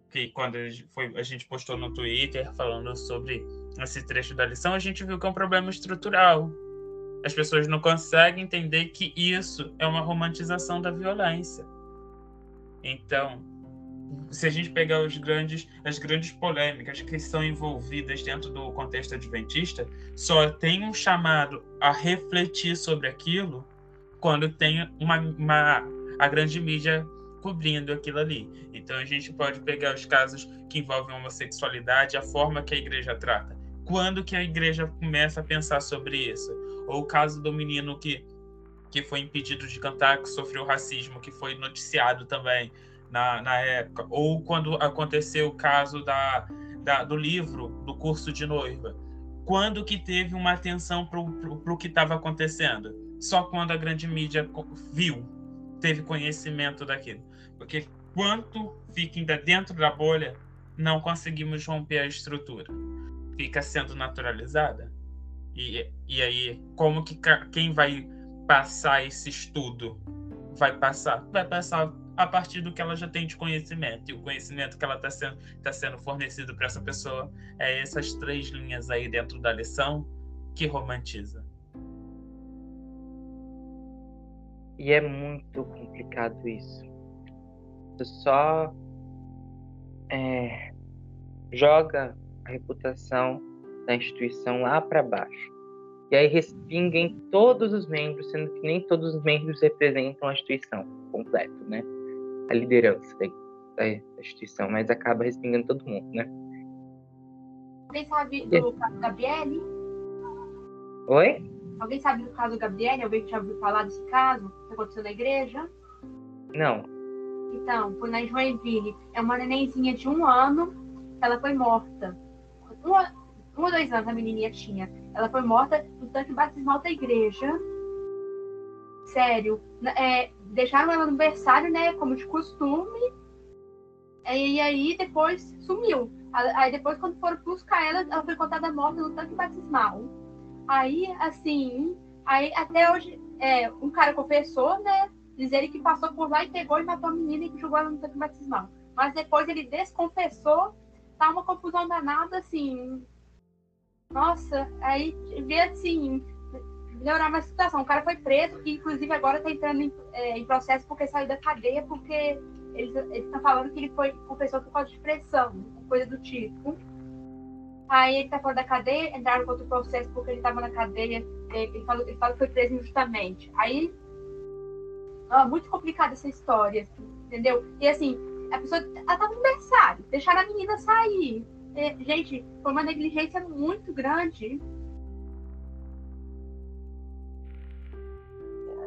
que quando foi, a gente postou no Twitter falando sobre esse trecho da lição, a gente viu que é um problema estrutural. As pessoas não conseguem entender que isso é uma romantização da violência. Então, se a gente pegar os grandes, as grandes polêmicas que são envolvidas dentro do contexto adventista, só tem um chamado a refletir sobre aquilo quando tem uma, uma a grande mídia cobrindo aquilo ali. Então a gente pode pegar os casos que envolvem homossexualidade, a forma que a igreja trata. Quando que a igreja começa a pensar sobre isso? Ou o caso do menino que que foi impedido de cantar, que sofreu racismo, que foi noticiado também na, na época. Ou quando aconteceu o caso da, da do livro, do curso de noiva. Quando que teve uma atenção para o que estava acontecendo? Só quando a grande mídia viu, teve conhecimento daquilo. Porque quanto fica ainda dentro da bolha, não conseguimos romper a estrutura. Fica sendo naturalizada. E, e aí, como que quem vai passar esse estudo? Vai passar? Vai passar a partir do que ela já tem de conhecimento. E o conhecimento que ela está sendo, tá sendo fornecido para essa pessoa é essas três linhas aí dentro da lição que romantiza. E é muito complicado isso. Você só é, joga a reputação da instituição lá para baixo. E aí respinga em todos os membros, sendo que nem todos os membros representam a instituição completo, né? A liderança da, da instituição, mas acaba respingando todo mundo, né? Alguém sabe do caso Gabriele? Oi? Alguém sabe do caso Gabriele? Alguém já ouviu falar desse caso que aconteceu na igreja? Não. Então, foi na Joinville. É uma nenenzinha de um ano. Ela foi morta. Um, um ou dois anos a menininha tinha. Ela foi morta no tanque batismal da igreja. Sério. É, deixaram ela no berçário, né? Como de costume. E aí depois sumiu. Aí depois, quando foram buscar ela, ela foi contada morta no tanque batismal. Aí, assim, aí até hoje, é, um cara confessou, né? Dizer que passou por lá e pegou e matou a menina e jogou ela no tanque batismal. Mas depois ele desconfessou, tá uma confusão danada, assim. Nossa, aí vê assim, melhorar uma situação. O cara foi preso e, inclusive, agora tá entrando em, é, em processo porque saiu da cadeia, porque eles estão falando que ele foi confessou por causa de pressão, coisa do tipo. Aí ele tá fora da cadeia, entraram contra o processo porque ele tava na cadeia, ele falou, ele falou que foi preso injustamente. Aí, ó, muito complicada essa história, entendeu? E assim, a pessoa, ela tava no berçário, deixaram a menina sair. É, gente, foi uma negligência muito grande.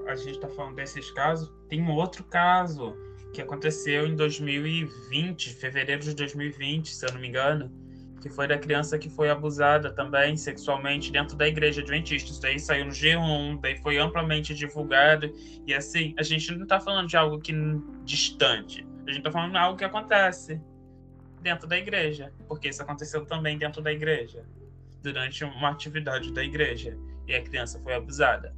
A gente tá falando desses casos, tem um outro caso que aconteceu em 2020, fevereiro de 2020, se eu não me engano, que foi da criança que foi abusada também sexualmente dentro da igreja adventista. Isso daí saiu no G1, daí foi amplamente divulgado. E assim, a gente não está falando de algo que distante. A gente está falando de algo que acontece dentro da igreja, porque isso aconteceu também dentro da igreja, durante uma atividade da igreja, e a criança foi abusada.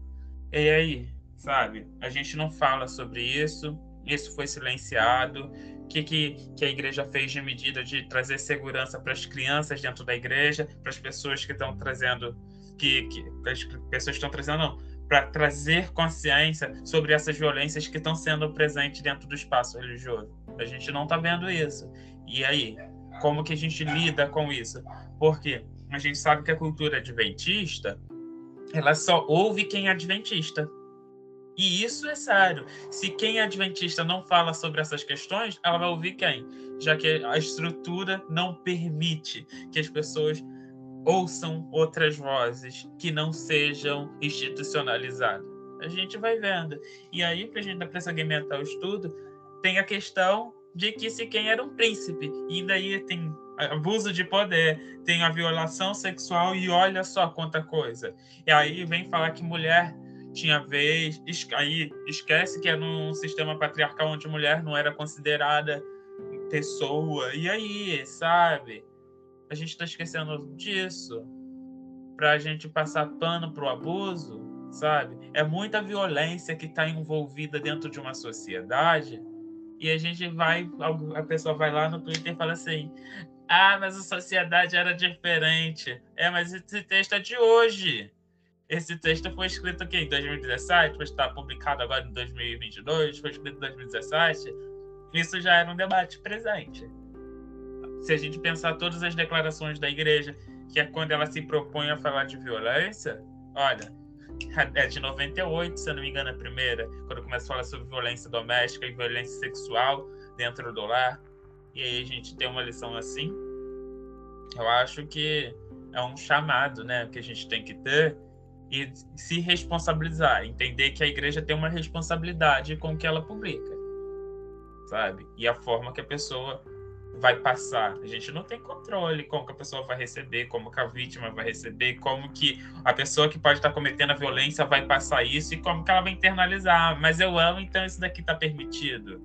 E aí, sabe? A gente não fala sobre isso, isso foi silenciado, que, que, que a igreja fez de medida de trazer segurança para as crianças dentro da igreja, para as pessoas que estão trazendo, que, que as pessoas estão trazendo, não, para trazer consciência sobre essas violências que estão sendo presentes dentro do espaço religioso. A gente não está vendo isso. E aí, como que a gente lida com isso? Porque a gente sabe que a cultura adventista, ela só ouve quem é adventista. E isso é sério. Se quem é adventista não fala sobre essas questões, ela vai ouvir quem? Já que a estrutura não permite que as pessoas ouçam outras vozes que não sejam institucionalizadas. A gente vai vendo. E aí, para a gente para segmentar o estudo, tem a questão de que se quem era um príncipe. E daí tem abuso de poder, tem a violação sexual e olha só quanta coisa. E aí vem falar que mulher tinha vez. Aí esquece que é num sistema patriarcal onde mulher não era considerada pessoa. E aí, sabe? A gente está esquecendo disso para a gente passar pano para o abuso, sabe? É muita violência que está envolvida dentro de uma sociedade e a gente vai, a pessoa vai lá no Twitter e fala assim: ah, mas a sociedade era diferente. É, mas esse texto é de hoje. Esse texto foi escrito aqui em 2017, foi estar publicado agora em 2022, foi escrito em 2017. Isso já era um debate presente. Se a gente pensar todas as declarações da igreja, que é quando ela se propõe a falar de violência, olha, é de 98, se eu não me engano, a primeira, quando começa a falar sobre violência doméstica e violência sexual dentro do lar. E aí a gente tem uma lição assim. Eu acho que é um chamado, né, que a gente tem que ter e se responsabilizar, entender que a igreja tem uma responsabilidade com o que ela publica, sabe? E a forma que a pessoa vai passar. A gente não tem controle como que a pessoa vai receber, como que a vítima vai receber, como que a pessoa que pode estar cometendo a violência vai passar isso e como que ela vai internalizar. Mas eu amo, então isso daqui está permitido.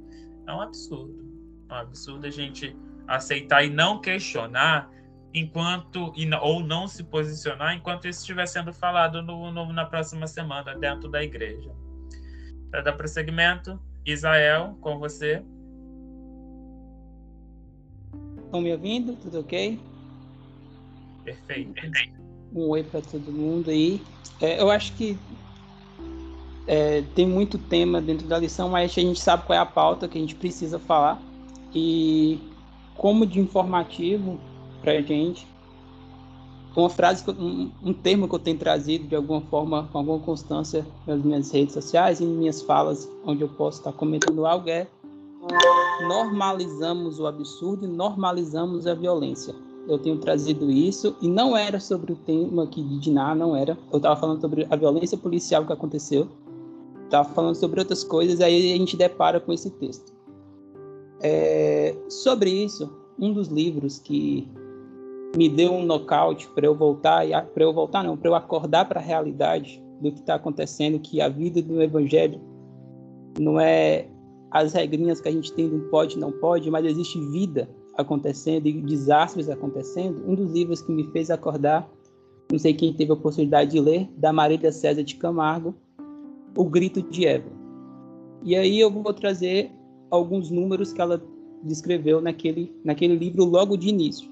É um absurdo. É um absurdo a gente aceitar e não questionar enquanto ou não se posicionar enquanto isso estiver sendo falado no, no, na próxima semana dentro da igreja. Para dar prosseguimento, Israel, com você. Estão me ouvindo? Tudo ok? Perfeito. Um oi para todo mundo aí. É, eu acho que é, tem muito tema dentro da lição, mas a gente sabe qual é a pauta que a gente precisa falar. E como de informativo, para gente. Uma frase, um, um termo que eu tenho trazido de alguma forma, com alguma constância nas minhas redes sociais e em minhas falas, onde eu posso estar comentando algo, é normalizamos o absurdo e normalizamos a violência. Eu tenho trazido isso e não era sobre o tema aqui de Diná, não era. Eu estava falando sobre a violência policial que aconteceu. Estava falando sobre outras coisas, aí a gente depara com esse texto. É, sobre isso, um dos livros que me deu um nocaute para eu voltar e para eu voltar não, para eu acordar para a realidade do que está acontecendo, que a vida do evangelho não é as regrinhas que a gente tem do pode não pode, mas existe vida acontecendo e desastres acontecendo. Um dos livros que me fez acordar, não sei quem teve a oportunidade de ler, da Marília César de Camargo, O Grito de Eva. E aí eu vou trazer alguns números que ela descreveu naquele, naquele livro logo de início.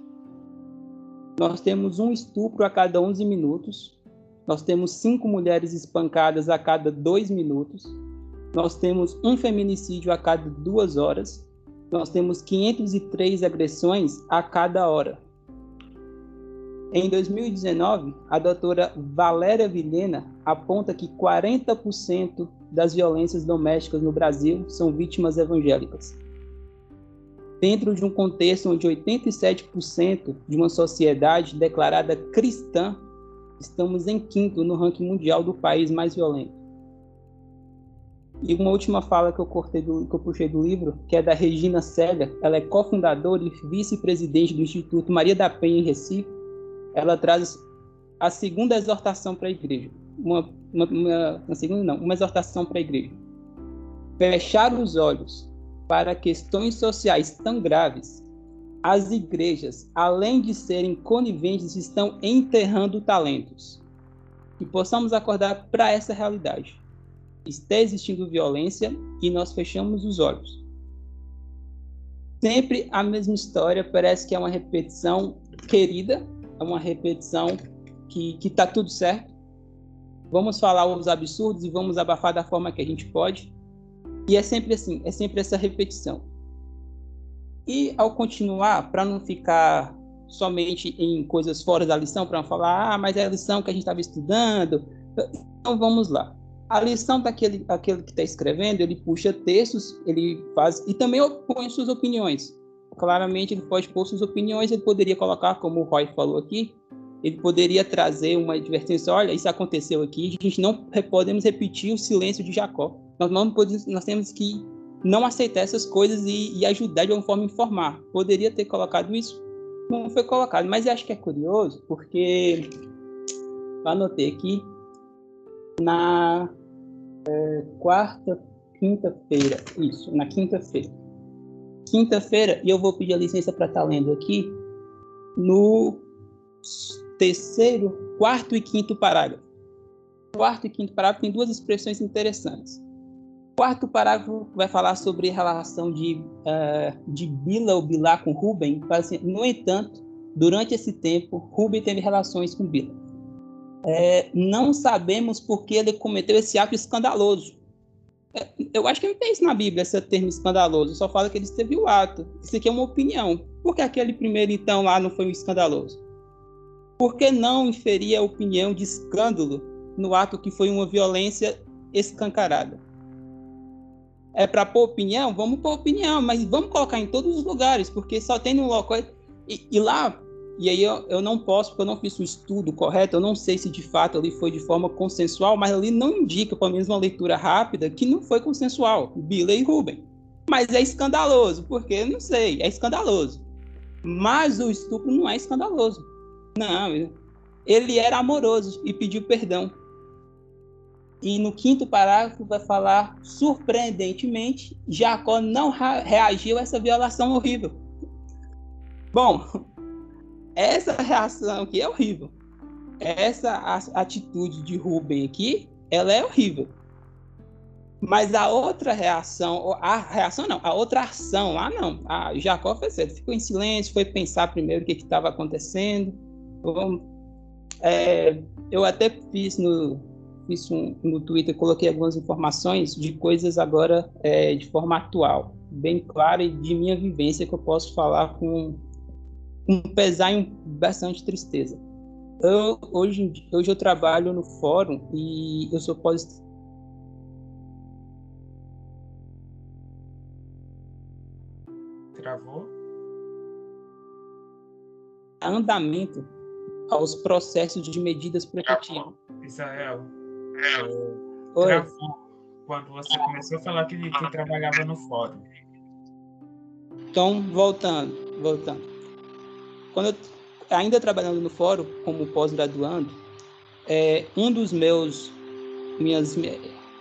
Nós temos um estupro a cada 11 minutos. Nós temos cinco mulheres espancadas a cada dois minutos. Nós temos um feminicídio a cada duas horas. Nós temos 503 agressões a cada hora. Em 2019, a doutora Valéria Vilhena aponta que 40% das violências domésticas no Brasil são vítimas evangélicas dentro de um contexto onde 87% de uma sociedade declarada cristã, estamos em quinto no ranking mundial do país mais violento. E uma última fala que eu cortei do, que eu puxei do livro, que é da Regina Célia, ela é cofundadora e vice-presidente do Instituto Maria da Penha em Recife. Ela traz a segunda exortação para a igreja. Uma, uma, uma, uma segunda não, uma exortação para a igreja. Fechar os olhos para questões sociais tão graves, as igrejas, além de serem coniventes, estão enterrando talentos. Que possamos acordar para essa realidade. Está existindo violência e nós fechamos os olhos. Sempre a mesma história, parece que é uma repetição querida, é uma repetição que está tudo certo. Vamos falar os absurdos e vamos abafar da forma que a gente pode e é sempre assim, é sempre essa repetição. E ao continuar, para não ficar somente em coisas fora da lição, para não falar, ah, mas é a lição que a gente estava estudando. Então vamos lá. A lição daquele aquele que está escrevendo, ele puxa textos, ele faz e também põe suas opiniões. Claramente ele pode pôr suas opiniões, ele poderia colocar, como o Roy falou aqui, ele poderia trazer uma advertência, olha, isso aconteceu aqui, a gente não podemos repetir o silêncio de Jacó. Nós, não podemos, nós temos que não aceitar essas coisas e, e ajudar de alguma forma a informar. Poderia ter colocado isso, não foi colocado. Mas eu acho que é curioso, porque eu anotei aqui na é, quarta, quinta-feira, isso, na quinta-feira. Quinta-feira, e eu vou pedir a licença para estar tá lendo aqui, no terceiro, quarto e quinto parágrafo. Quarto e quinto parágrafo tem duas expressões interessantes quarto parágrafo vai falar sobre a relação de, uh, de Bila ou Bilá com Rubem. Assim, no entanto, durante esse tempo, Rubem teve relações com Bila. É, não sabemos por que ele cometeu esse ato escandaloso. É, eu acho que não tem isso na Bíblia, esse termo escandaloso. Só fala que ele teve o ato. Isso aqui é uma opinião. Por que aquele primeiro, então, lá não foi um escandaloso? Por que não inferir a opinião de escândalo no ato que foi uma violência escancarada? É para pôr opinião? Vamos pôr opinião, mas vamos colocar em todos os lugares, porque só tem um local. E, e lá e aí eu, eu não posso, porque eu não fiz o estudo correto, eu não sei se de fato ali foi de forma consensual, mas ali não indica, pelo menos uma leitura rápida, que não foi consensual, Bila e Ruben. Mas é escandaloso, porque não sei, é escandaloso. Mas o estupro não é escandaloso. Não, ele era amoroso e pediu perdão. E no quinto parágrafo vai falar, surpreendentemente, Jacó não reagiu a essa violação horrível. Bom, essa reação aqui é horrível. Essa atitude de Ruben aqui, ela é horrível. Mas a outra reação, a reação não, a outra ação lá não. A Jacó fez certo, ficou em silêncio, foi pensar primeiro o que estava acontecendo. É, eu até fiz no, fiz um, no Twitter, coloquei algumas informações de coisas agora é, de forma atual, bem clara e de minha vivência que eu posso falar com um pesar e um, bastante tristeza. Eu, hoje, hoje eu trabalho no fórum e eu sou pós Travou? Andamento aos processos de medidas protetivas. Israel, é, travou quando você começou a falar que, que trabalhava no fórum. Então, voltando, voltando quando eu, ainda trabalhando no fórum como pós-graduando, é, um dos meus minhas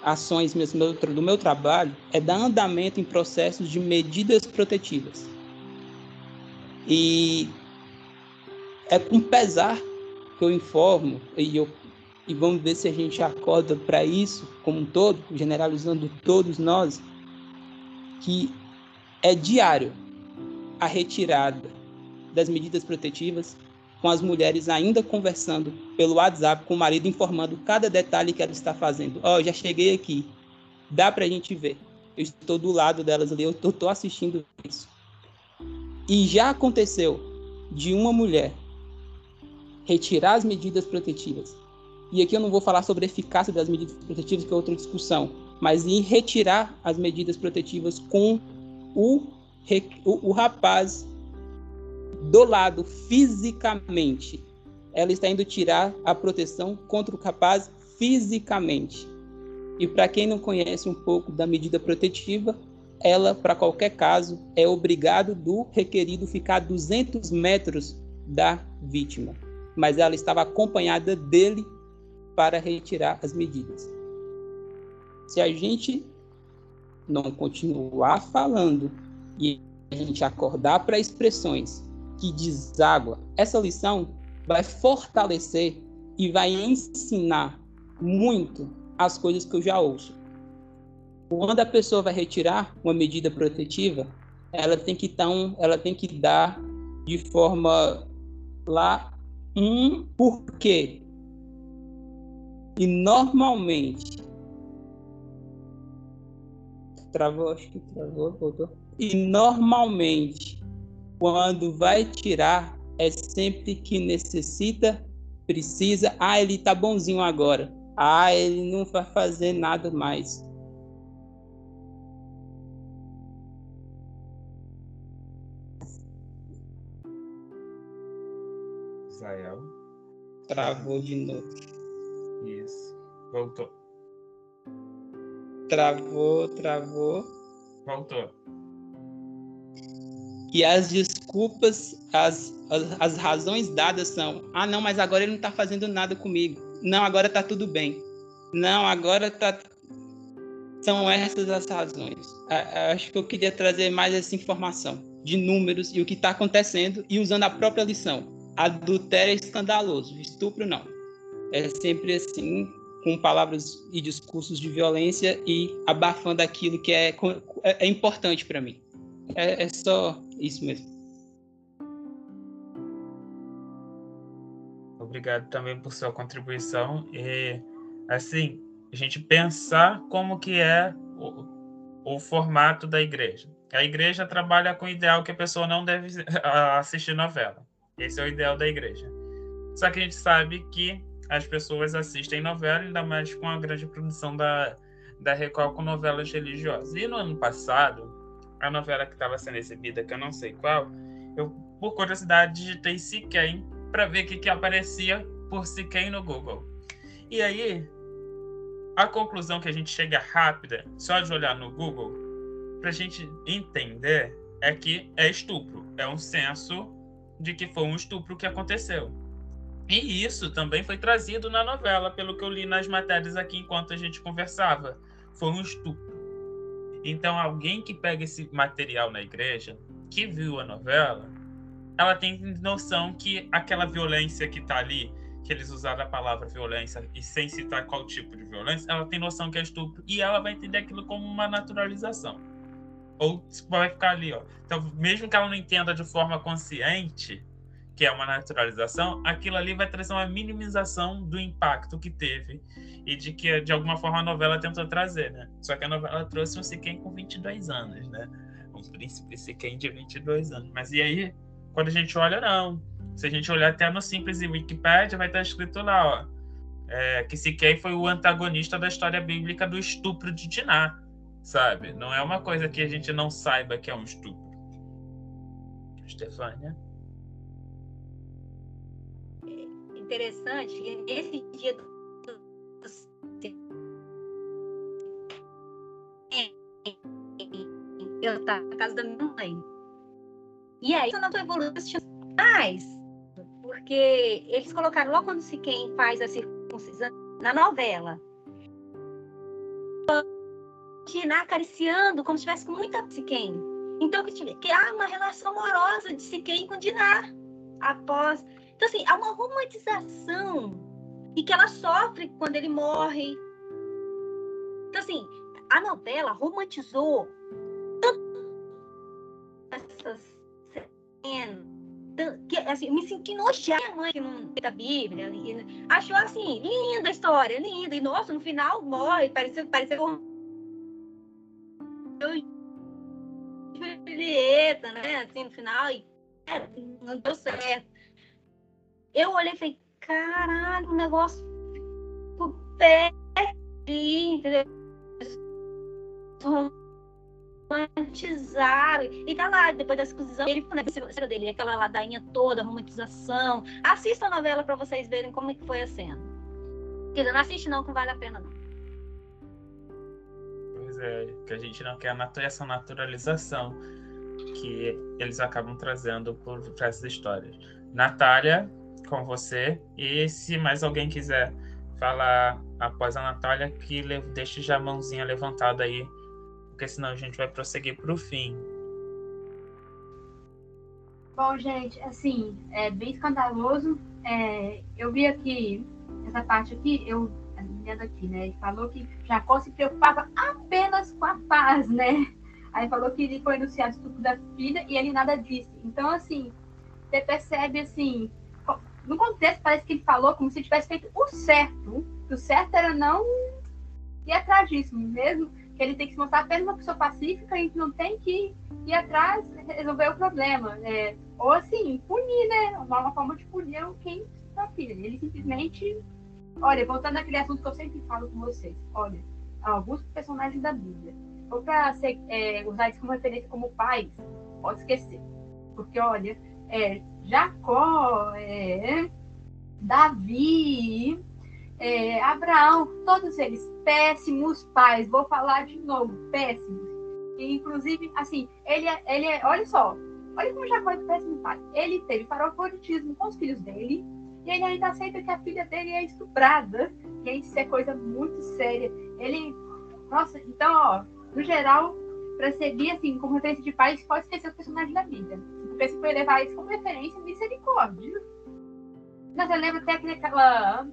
ações minhas, meu, do meu trabalho é dar andamento em processos de medidas protetivas. E é com pesar que eu informo e, eu, e vamos ver se a gente acorda para isso como um todo, generalizando todos nós, que é diário a retirada das medidas protetivas, com as mulheres ainda conversando pelo WhatsApp com o marido, informando cada detalhe que ela está fazendo. Ó, oh, já cheguei aqui, dá para a gente ver. Eu estou do lado delas ali, eu estou assistindo isso. E já aconteceu de uma mulher retirar as medidas protetivas. E aqui eu não vou falar sobre a eficácia das medidas protetivas, que é outra discussão, mas em retirar as medidas protetivas com o, o, o rapaz do lado fisicamente. Ela está indo tirar a proteção contra o capaz fisicamente. E para quem não conhece um pouco da medida protetiva, ela, para qualquer caso, é obrigado do requerido ficar a 200 metros da vítima. Mas ela estava acompanhada dele para retirar as medidas. Se a gente não continuar falando e a gente acordar para expressões que deságua. Essa lição vai fortalecer e vai ensinar muito as coisas que eu já ouço. Quando a pessoa vai retirar uma medida protetiva, ela tem que então, ela tem que dar de forma lá um porquê. E normalmente travou, acho que travou, voltou. E normalmente quando vai tirar, é sempre que necessita, precisa. Ah, ele tá bonzinho agora. Ah, ele não vai fazer nada mais. Israel. Travou de novo. Voltou. Travou, travou. Voltou. E as desculpas, as, as, as razões dadas são: ah, não, mas agora ele não está fazendo nada comigo. Não, agora está tudo bem. Não, agora está. São essas as razões. Acho que eu queria trazer mais essa informação de números e o que está acontecendo e usando a própria lição. Adultério é escandaloso, estupro não. É sempre assim, com palavras e discursos de violência e abafando aquilo que é, é, é importante para mim. É, é só isso mesmo. Obrigado também por sua contribuição e assim a gente pensar como que é o, o formato da igreja. A igreja trabalha com o ideal que a pessoa não deve assistir novela. Esse é o ideal da igreja. Só que a gente sabe que as pessoas assistem novela, ainda mais com a grande produção da, da Record com novelas religiosas. E no ano passado, a novela que estava sendo exibida, que eu não sei qual, eu, por curiosidade, digitei Siquem para ver o que, que aparecia por Siquem no Google. E aí, a conclusão que a gente chega rápida, só de olhar no Google, para a gente entender, é que é estupro. É um senso de que foi um estupro que aconteceu. E isso também foi trazido na novela, pelo que eu li nas matérias aqui enquanto a gente conversava. Foi um estupro. Então, alguém que pega esse material na igreja, que viu a novela, ela tem noção que aquela violência que está ali que eles usaram a palavra violência e sem citar qual tipo de violência, ela tem noção que é estupro e ela vai entender aquilo como uma naturalização. Ou vai ficar ali, ó. Então, mesmo que ela não entenda de forma consciente que é uma naturalização, aquilo ali vai trazer uma minimização do impacto que teve e de que de alguma forma a novela tentou trazer, né? Só que a novela trouxe um Siquem com 22 anos, né? Um príncipe Siquem de 22 anos. Mas e aí, quando a gente olha, não se a gente olhar até no simples Wikipedia, vai estar escrito lá, ó, é, que Siquei foi o antagonista da história bíblica do estupro de Diná, sabe? Não é uma coisa que a gente não saiba que é um estupro. Estefânia? Interessante, esse dia do eu estava na casa da minha mãe. E aí, eu não estou evoluindo mais porque eles colocaram logo quando se quem faz a circuncisão na novela. Diná acariciando como se tivesse com muita Siquém. Então, que, que há uma relação amorosa de Siquém com Diná após. Então, assim, há uma romantização e que ela sofre quando ele morre. Então, assim, a novela romantizou essas cenas que, assim, me senti nojada. Mãe, que não da Bíblia, achou assim, linda a história, linda. E nossa, no final morre, parecia, parecia com. Julieta, né? Assim, no final, e não deu certo. Eu olhei e falei, caralho, o negócio ficou pé, entendeu? romantizaram. E tá lá, depois da exposição, ele né, a dele, aquela ladainha toda, romantização. Assista a novela para vocês verem como que foi a cena. Quer dizer, não assiste não, que não vale a pena não. Pois é, que a gente não quer essa naturalização que eles acabam trazendo por essas histórias. Natália, com você. E se mais alguém quiser falar após a Natália, que deixe já a mãozinha levantada aí porque senão a gente vai prosseguir para o fim. Bom, gente, assim, é bem escandaloso. É, eu vi aqui, essa parte aqui, eu lendo aqui, né? Ele falou que Jacó se preocupava apenas com a paz, né? Aí falou que ele foi anunciado o estupro da filha e ele nada disse. Então, assim, você percebe, assim, no contexto parece que ele falou como se tivesse feito o certo. O certo era não ir atrás disso, mesmo que ele tem que se mostrar apenas uma pessoa pacífica e não tem que ir atrás resolver o problema. É, ou assim, punir, né? Uma, forma de punir quem está filha. Ele simplesmente. Olha, voltando naquele assunto que eu sempre falo com vocês. Olha, alguns personagens da Bíblia. Ou para é, usar isso como referência como pais, pode esquecer. Porque, olha, é, Jacó, é, Davi, é, Abraão, todos eles péssimos pais. Vou falar de novo, péssimos. E, inclusive, assim, ele ele é, olha só, olha como Jacó é péssimo pai. Ele teve favoritismo com os filhos dele e ele ainda aceita que a filha dele é estuprada. Gente, isso é coisa muito séria. Ele, nossa, então, ó, no geral, para seguir assim, como referência de pais, pode esquecer os personagens da vida. Se for levar isso como referência, misericórdia. Mas eu lembro até aquela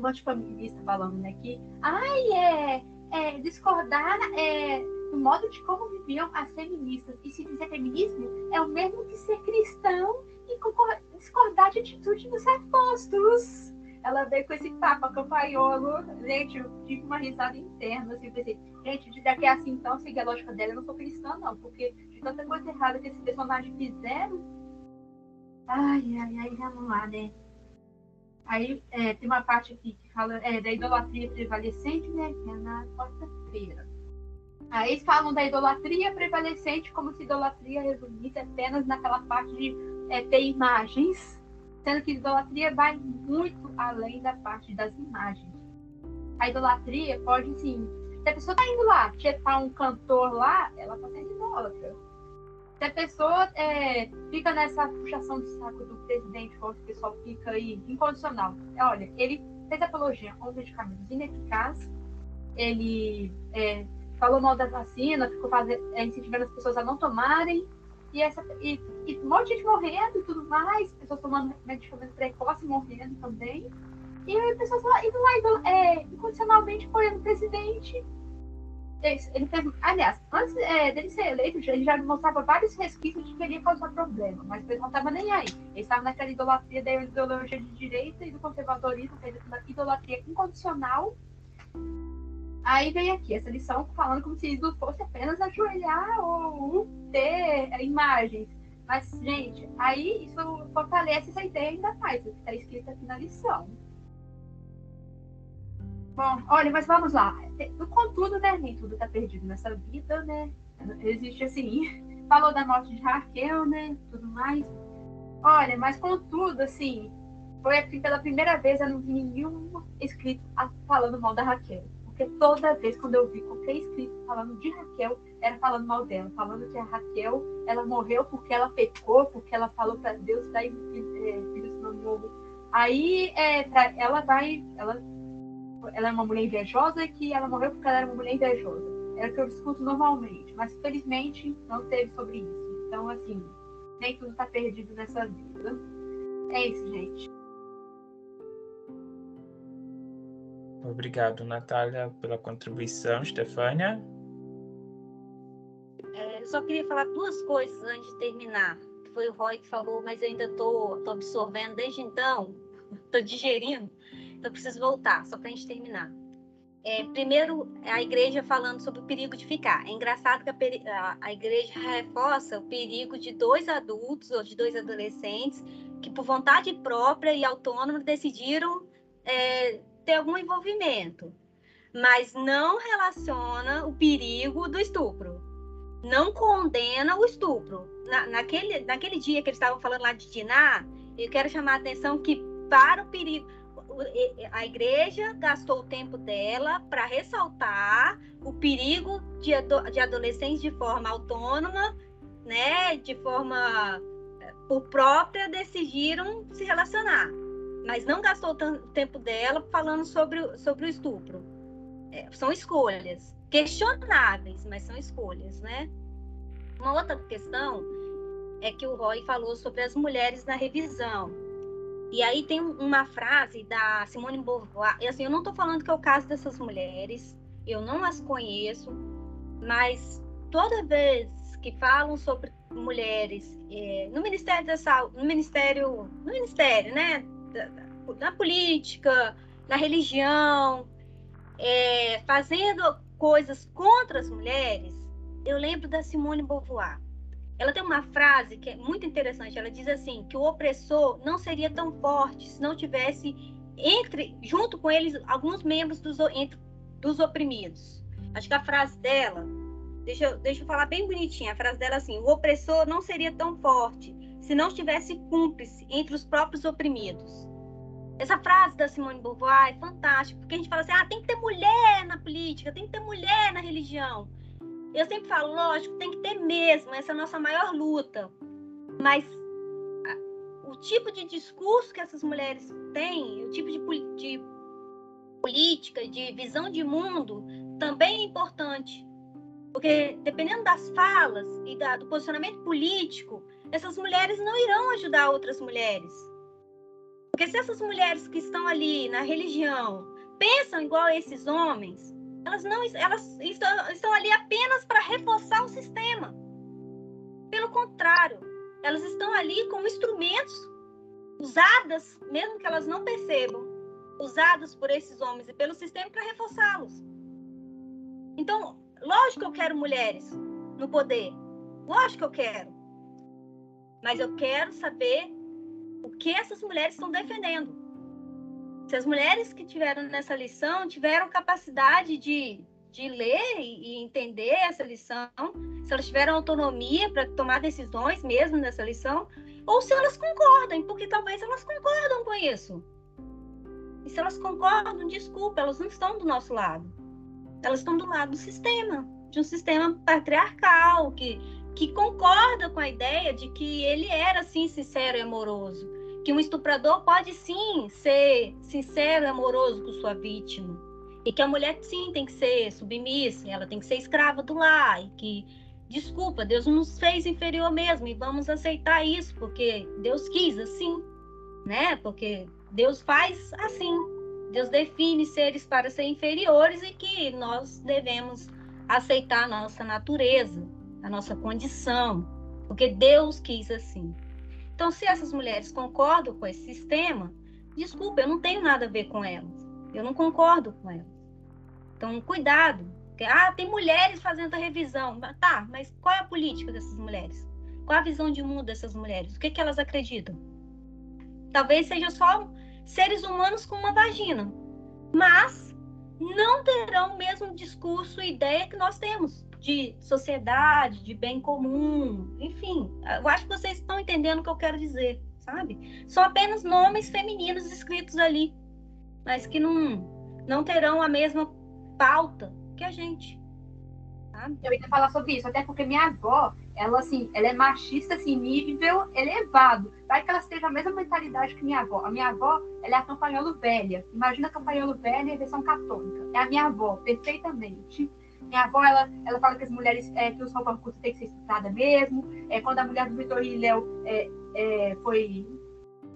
um monte de feminista falando, né? Que, ai, é, é discordar é, do modo de como viviam as feministas. E se dizer feminismo é o mesmo que ser cristão e discordar de atitude dos apóstolos. Ela veio com esse papo campaiolo. Gente, eu tive uma risada interna. Assim, pensei, gente, daqui a assim, então, seguir a lógica dela, eu não sou cristã, não. Porque de tanta coisa errada que esse personagem fizeram. Ai, ai, ai, vamos lá, né? Aí é, tem uma parte aqui que fala é, da idolatria prevalecente, né? Que é na quarta-feira. Aí eles falam da idolatria prevalecente como se idolatria resumisse apenas naquela parte de é, ter imagens, sendo que idolatria vai muito além da parte das imagens. A idolatria pode, sim, se a pessoa está indo lá, tietar um cantor lá, ela está sendo idólatra. Se a pessoa é, fica nessa puxação de saco do presidente, como o pessoal fica aí, incondicional. Olha, ele fez apologia a um medicamento ineficaz, ele é, falou mal da vacina, ficou fazer, é, incentivando as pessoas a não tomarem, e, essa, e, e um monte de gente morrendo e tudo mais, pessoas tomando medicamento precoce morrendo também. E aí pessoas lá, indo lá, indo, é, incondicionalmente apoiando o presidente. Ele teve, aliás, antes é, dele ser eleito, ele já mostrava vários resquícios de que ele ia causar problema, mas ele não estava nem aí. Ele estava naquela idolatria da ideologia de direita e do conservadorismo, que é idolatria incondicional Aí vem aqui essa lição falando como se isso fosse apenas ajoelhar ou ter imagens. Mas, gente, aí isso fortalece essa ideia ainda mais, o que está escrito aqui na lição. Bom, olha, mas vamos lá. Contudo, né, nem tudo está perdido nessa vida, né? Existe assim, falou da morte de Raquel, né, tudo mais. Olha, mas contudo, assim, foi aqui pela primeira vez eu não vi nenhum escrito falando mal da Raquel. Porque toda vez quando eu vi qualquer escrito falando de Raquel, era falando mal dela, falando que a Raquel, ela morreu porque ela pecou, porque ela falou para Deus dar é, filhos no novo. Aí é, pra, ela vai, ela, ela é uma mulher invejosa que ela morreu porque ela era uma mulher invejosa. É o que eu discuto normalmente, mas felizmente não teve sobre isso. Então, assim, nem tudo está perdido nessa vida. É isso, gente. Obrigado, Natália, pela contribuição. Stefânia? É, eu só queria falar duas coisas antes de terminar. Foi o Roy que falou, mas eu ainda estou absorvendo desde então, estou digerindo, então preciso voltar, só para a gente terminar. É, primeiro, a igreja falando sobre o perigo de ficar. É engraçado que a, a, igreja reforça o perigo de dois adultos ou de dois adolescentes que, por vontade própria e autônoma, decidiram é, ter algum envolvimento, mas não relaciona o perigo do estupro. Não condena o estupro. Na, naquele, naquele dia que eles estavam falando lá de Diná, eu quero chamar a atenção que para o perigo, a igreja gastou o tempo dela para ressaltar o perigo de, de adolescentes de forma autônoma, né, de forma eh, por própria decidiram se relacionar mas não gastou tanto tempo dela falando sobre, sobre o estupro. É, são escolhas questionáveis, mas são escolhas, né? Uma outra questão é que o Roy falou sobre as mulheres na revisão. E aí tem uma frase da Simone Beauvoir, e assim, eu não estou falando que é o caso dessas mulheres, eu não as conheço, mas toda vez que falam sobre mulheres é, no Ministério da Saúde, no Ministério, no Ministério, né, na política, na religião, é, fazendo coisas contra as mulheres, eu lembro da Simone Beauvoir. Ela tem uma frase que é muito interessante. Ela diz assim que o opressor não seria tão forte se não tivesse entre junto com eles alguns membros dos, entre, dos oprimidos. Acho que a frase dela, deixa eu, deixa eu falar bem bonitinha. A frase dela é assim: o opressor não seria tão forte se não tivesse cúmplice entre os próprios oprimidos. Essa frase da Simone Beauvoir é fantástica, porque a gente fala assim: ah, tem que ter mulher na política, tem que ter mulher na religião. Eu sempre falo, lógico, tem que ter mesmo, essa é a nossa maior luta. Mas o tipo de discurso que essas mulheres têm, o tipo de, de política, de visão de mundo, também é importante. Porque dependendo das falas e da, do posicionamento político, essas mulheres não irão ajudar outras mulheres. Porque se essas mulheres que estão ali na religião pensam igual a esses homens, elas não elas estão, estão ali apenas para reforçar o sistema. Pelo contrário, elas estão ali como instrumentos usadas, mesmo que elas não percebam, usadas por esses homens e pelo sistema para reforçá-los. Então, lógico que eu quero mulheres no poder. Lógico que eu quero. Mas eu quero saber o que essas mulheres estão defendendo. Se as mulheres que tiveram nessa lição tiveram capacidade de, de ler e entender essa lição, se elas tiveram autonomia para tomar decisões mesmo nessa lição, ou se elas concordam, porque talvez elas concordam com isso. E se elas concordam, desculpa, elas não estão do nosso lado. Elas estão do lado do sistema, de um sistema patriarcal que que concorda com a ideia de que ele era sim sincero e amoroso, que um estuprador pode sim ser sincero e amoroso com sua vítima, e que a mulher sim tem que ser submissa, ela tem que ser escrava do lar, e que desculpa, Deus nos fez inferior mesmo e vamos aceitar isso porque Deus quis assim, né? Porque Deus faz assim. Deus define seres para ser inferiores e que nós devemos aceitar a nossa natureza a nossa condição, porque Deus quis assim. Então, se essas mulheres concordam com esse sistema, desculpa, eu não tenho nada a ver com elas. Eu não concordo com elas. Então, cuidado. Ah, tem mulheres fazendo a revisão. Tá, mas qual é a política dessas mulheres? Qual a visão de mundo dessas mulheres? O que, que elas acreditam? Talvez sejam só seres humanos com uma vagina, mas não terão o mesmo discurso e ideia que nós temos de sociedade, de bem comum, enfim. Eu acho que vocês estão entendendo o que eu quero dizer, sabe? São apenas nomes femininos escritos ali, mas que não, não terão a mesma pauta que a gente. Sabe? Eu ia falar sobre isso, até porque minha avó, ela assim, ela é machista assim, nível elevado. Vai que ela teve a mesma mentalidade que minha avó. A minha avó, ela é a campanholo velha. Imagina a campanholo velha em versão católica. É a minha avó, perfeitamente. Minha avó, ela, ela fala que as mulheres, é, que os roupas curtas têm que ser estupradas mesmo. É, quando a mulher do Vitor e Léo é, foi.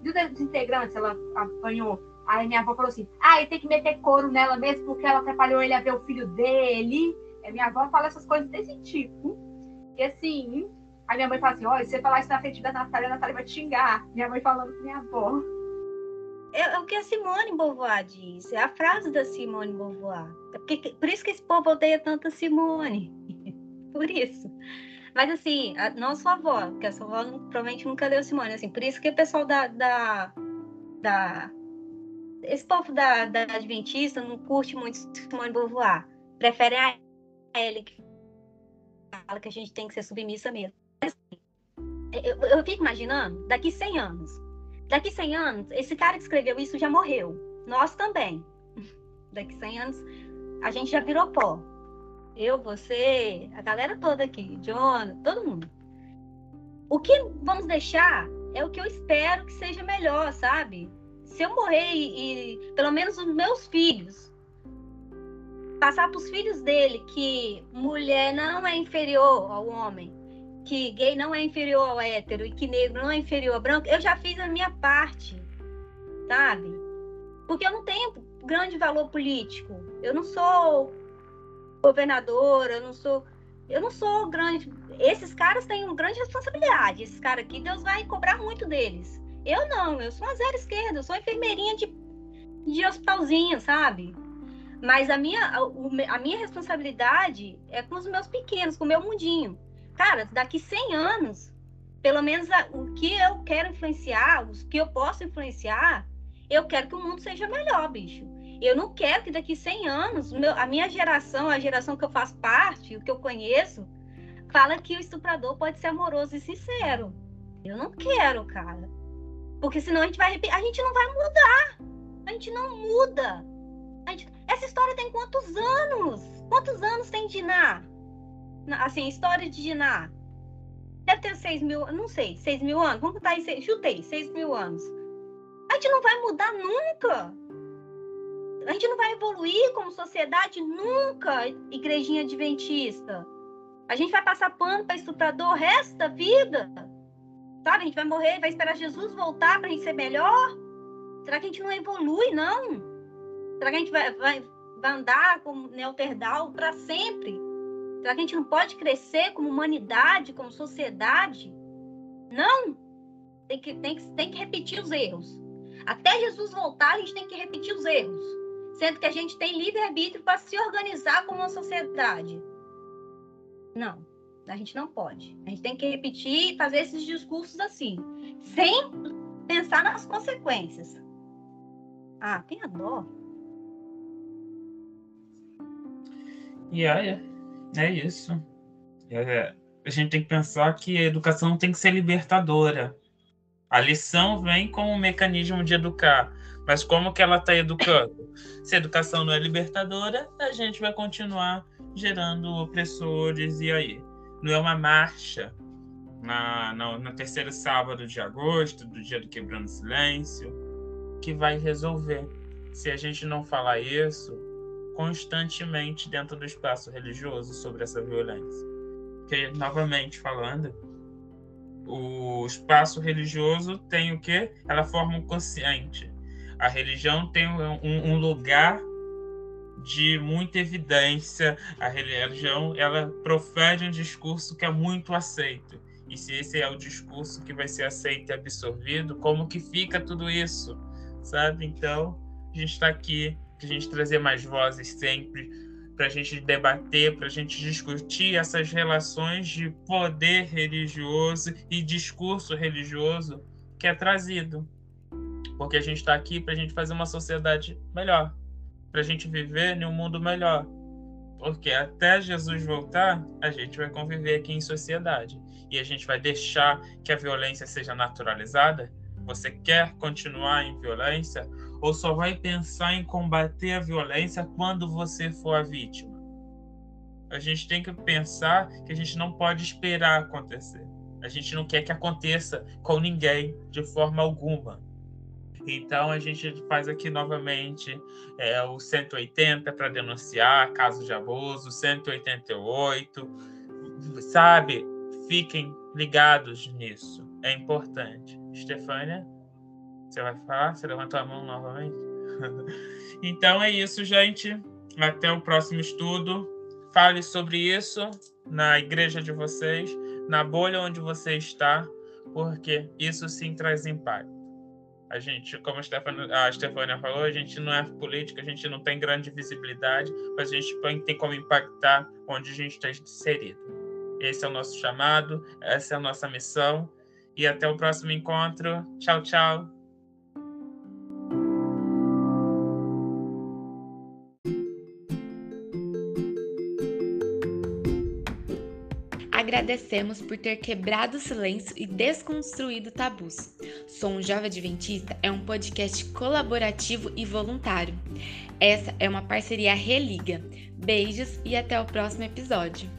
Dos integrantes, ela apanhou. Aí minha avó falou assim: ah, ele tem que meter couro nela mesmo, porque ela atrapalhou ele a ver o filho dele. É, minha avó fala essas coisas desse tipo. E assim, aí minha mãe fala assim: olha, se você falar isso na frente da Natália, a Natália vai te xingar. Minha mãe falando com minha avó. É, é, o que a Simone Beauvoir diz, é a frase da Simone Beauvoir. É porque, por isso que esse povo odeia tanto a Simone. por isso. Mas assim, a, não a sua avó, porque a sua avó provavelmente nunca leu Simone. Assim, por isso que o pessoal da. da, da esse povo da, da Adventista não curte muito Simone Beauvoir. Prefere a ele que fala que a gente tem que ser submissa mesmo. Assim, eu, eu fico imaginando, daqui 100 anos, Daqui 100 anos, esse cara que escreveu isso já morreu. Nós também. Daqui 100 anos, a gente já virou pó. Eu, você, a galera toda aqui, John, todo mundo. O que vamos deixar é o que eu espero que seja melhor, sabe? Se eu morrer e, e pelo menos os meus filhos passar para os filhos dele que mulher não é inferior ao homem, que gay não é inferior ao hétero e que negro não é inferior ao branco, eu já fiz a minha parte, sabe? Porque eu não tenho grande valor político. Eu não sou governadora, eu não sou. Eu não sou grande. Esses caras têm uma grande responsabilidade. Esses caras aqui, Deus vai cobrar muito deles. Eu não, eu sou uma zero esquerda, eu sou enfermeirinha de, de hospitalzinho, sabe? Mas a minha, a, a minha responsabilidade é com os meus pequenos, com o meu mundinho cara, daqui 100 anos, pelo menos a, o que eu quero influenciar, os que eu posso influenciar, eu quero que o mundo seja melhor, bicho. Eu não quero que daqui 100 anos, meu, a minha geração, a geração que eu faço parte, o que eu conheço, fala que o estuprador pode ser amoroso e sincero. Eu não quero, cara. Porque senão a gente vai a gente não vai mudar. A gente não muda. Gente, essa história tem quantos anos? Quantos anos tem Diná? Assim, história de Diná, deve ter 6 mil, não sei, 6 mil anos, vamos botar aí, chutei, 6 mil anos. A gente não vai mudar nunca. A gente não vai evoluir como sociedade nunca, igrejinha adventista. A gente vai passar pano para estuprador o resto da vida. Sabe? A gente vai morrer, vai esperar Jesus voltar para a gente ser melhor. Será que a gente não evolui, não? Será que a gente vai, vai, vai andar como Neoterdal para sempre? Será que a gente não pode crescer como humanidade, como sociedade? Não! Tem que, tem, que, tem que repetir os erros. Até Jesus voltar, a gente tem que repetir os erros. Sendo que a gente tem livre-arbítrio para se organizar como uma sociedade. Não, a gente não pode. A gente tem que repetir e fazer esses discursos assim, sem pensar nas consequências. Ah, tenha dó. E yeah, é, isso. É, a gente tem que pensar que a educação tem que ser libertadora. A lição vem como um mecanismo de educar. Mas como que ela está educando? Se a educação não é libertadora, a gente vai continuar gerando opressores e aí. Não é uma marcha na, na, na terceiro sábado de agosto, do dia do quebrando silêncio, que vai resolver. Se a gente não falar isso constantemente dentro do espaço religioso sobre essa violência. Porque, novamente falando, o espaço religioso tem o quê? Ela forma um consciente. A religião tem um, um lugar de muita evidência. A religião ela profere um discurso que é muito aceito. E se esse é o discurso que vai ser aceito e absorvido, como que fica tudo isso? Sabe? Então, a gente está aqui para a gente trazer mais vozes sempre, para a gente debater, para a gente discutir essas relações de poder religioso e discurso religioso que é trazido. Porque a gente está aqui para a gente fazer uma sociedade melhor, para a gente viver em um mundo melhor. Porque até Jesus voltar, a gente vai conviver aqui em sociedade. E a gente vai deixar que a violência seja naturalizada. Você quer continuar em violência? Ou só vai pensar em combater a violência quando você for a vítima? A gente tem que pensar que a gente não pode esperar acontecer. A gente não quer que aconteça com ninguém de forma alguma. Então a gente faz aqui novamente é, o 180 para denunciar caso de abuso, 188, sabe? Fiquem ligados nisso, é importante. Estefânia? Você vai falar? Você levantou a mão novamente? então é isso, gente. Até o próximo estudo. Fale sobre isso na igreja de vocês, na bolha onde você está, porque isso sim traz impacto. A gente, como a Stefania, falou, a gente não é política, a gente não tem grande visibilidade, mas a gente tem como impactar onde a gente está inserido. Esse é o nosso chamado, essa é a nossa missão. E até o próximo encontro. Tchau, tchau. Agradecemos por ter quebrado o silêncio e desconstruído tabus. Sou um Jovem Adventista é um podcast colaborativo e voluntário. Essa é uma parceria Religa. Beijos e até o próximo episódio.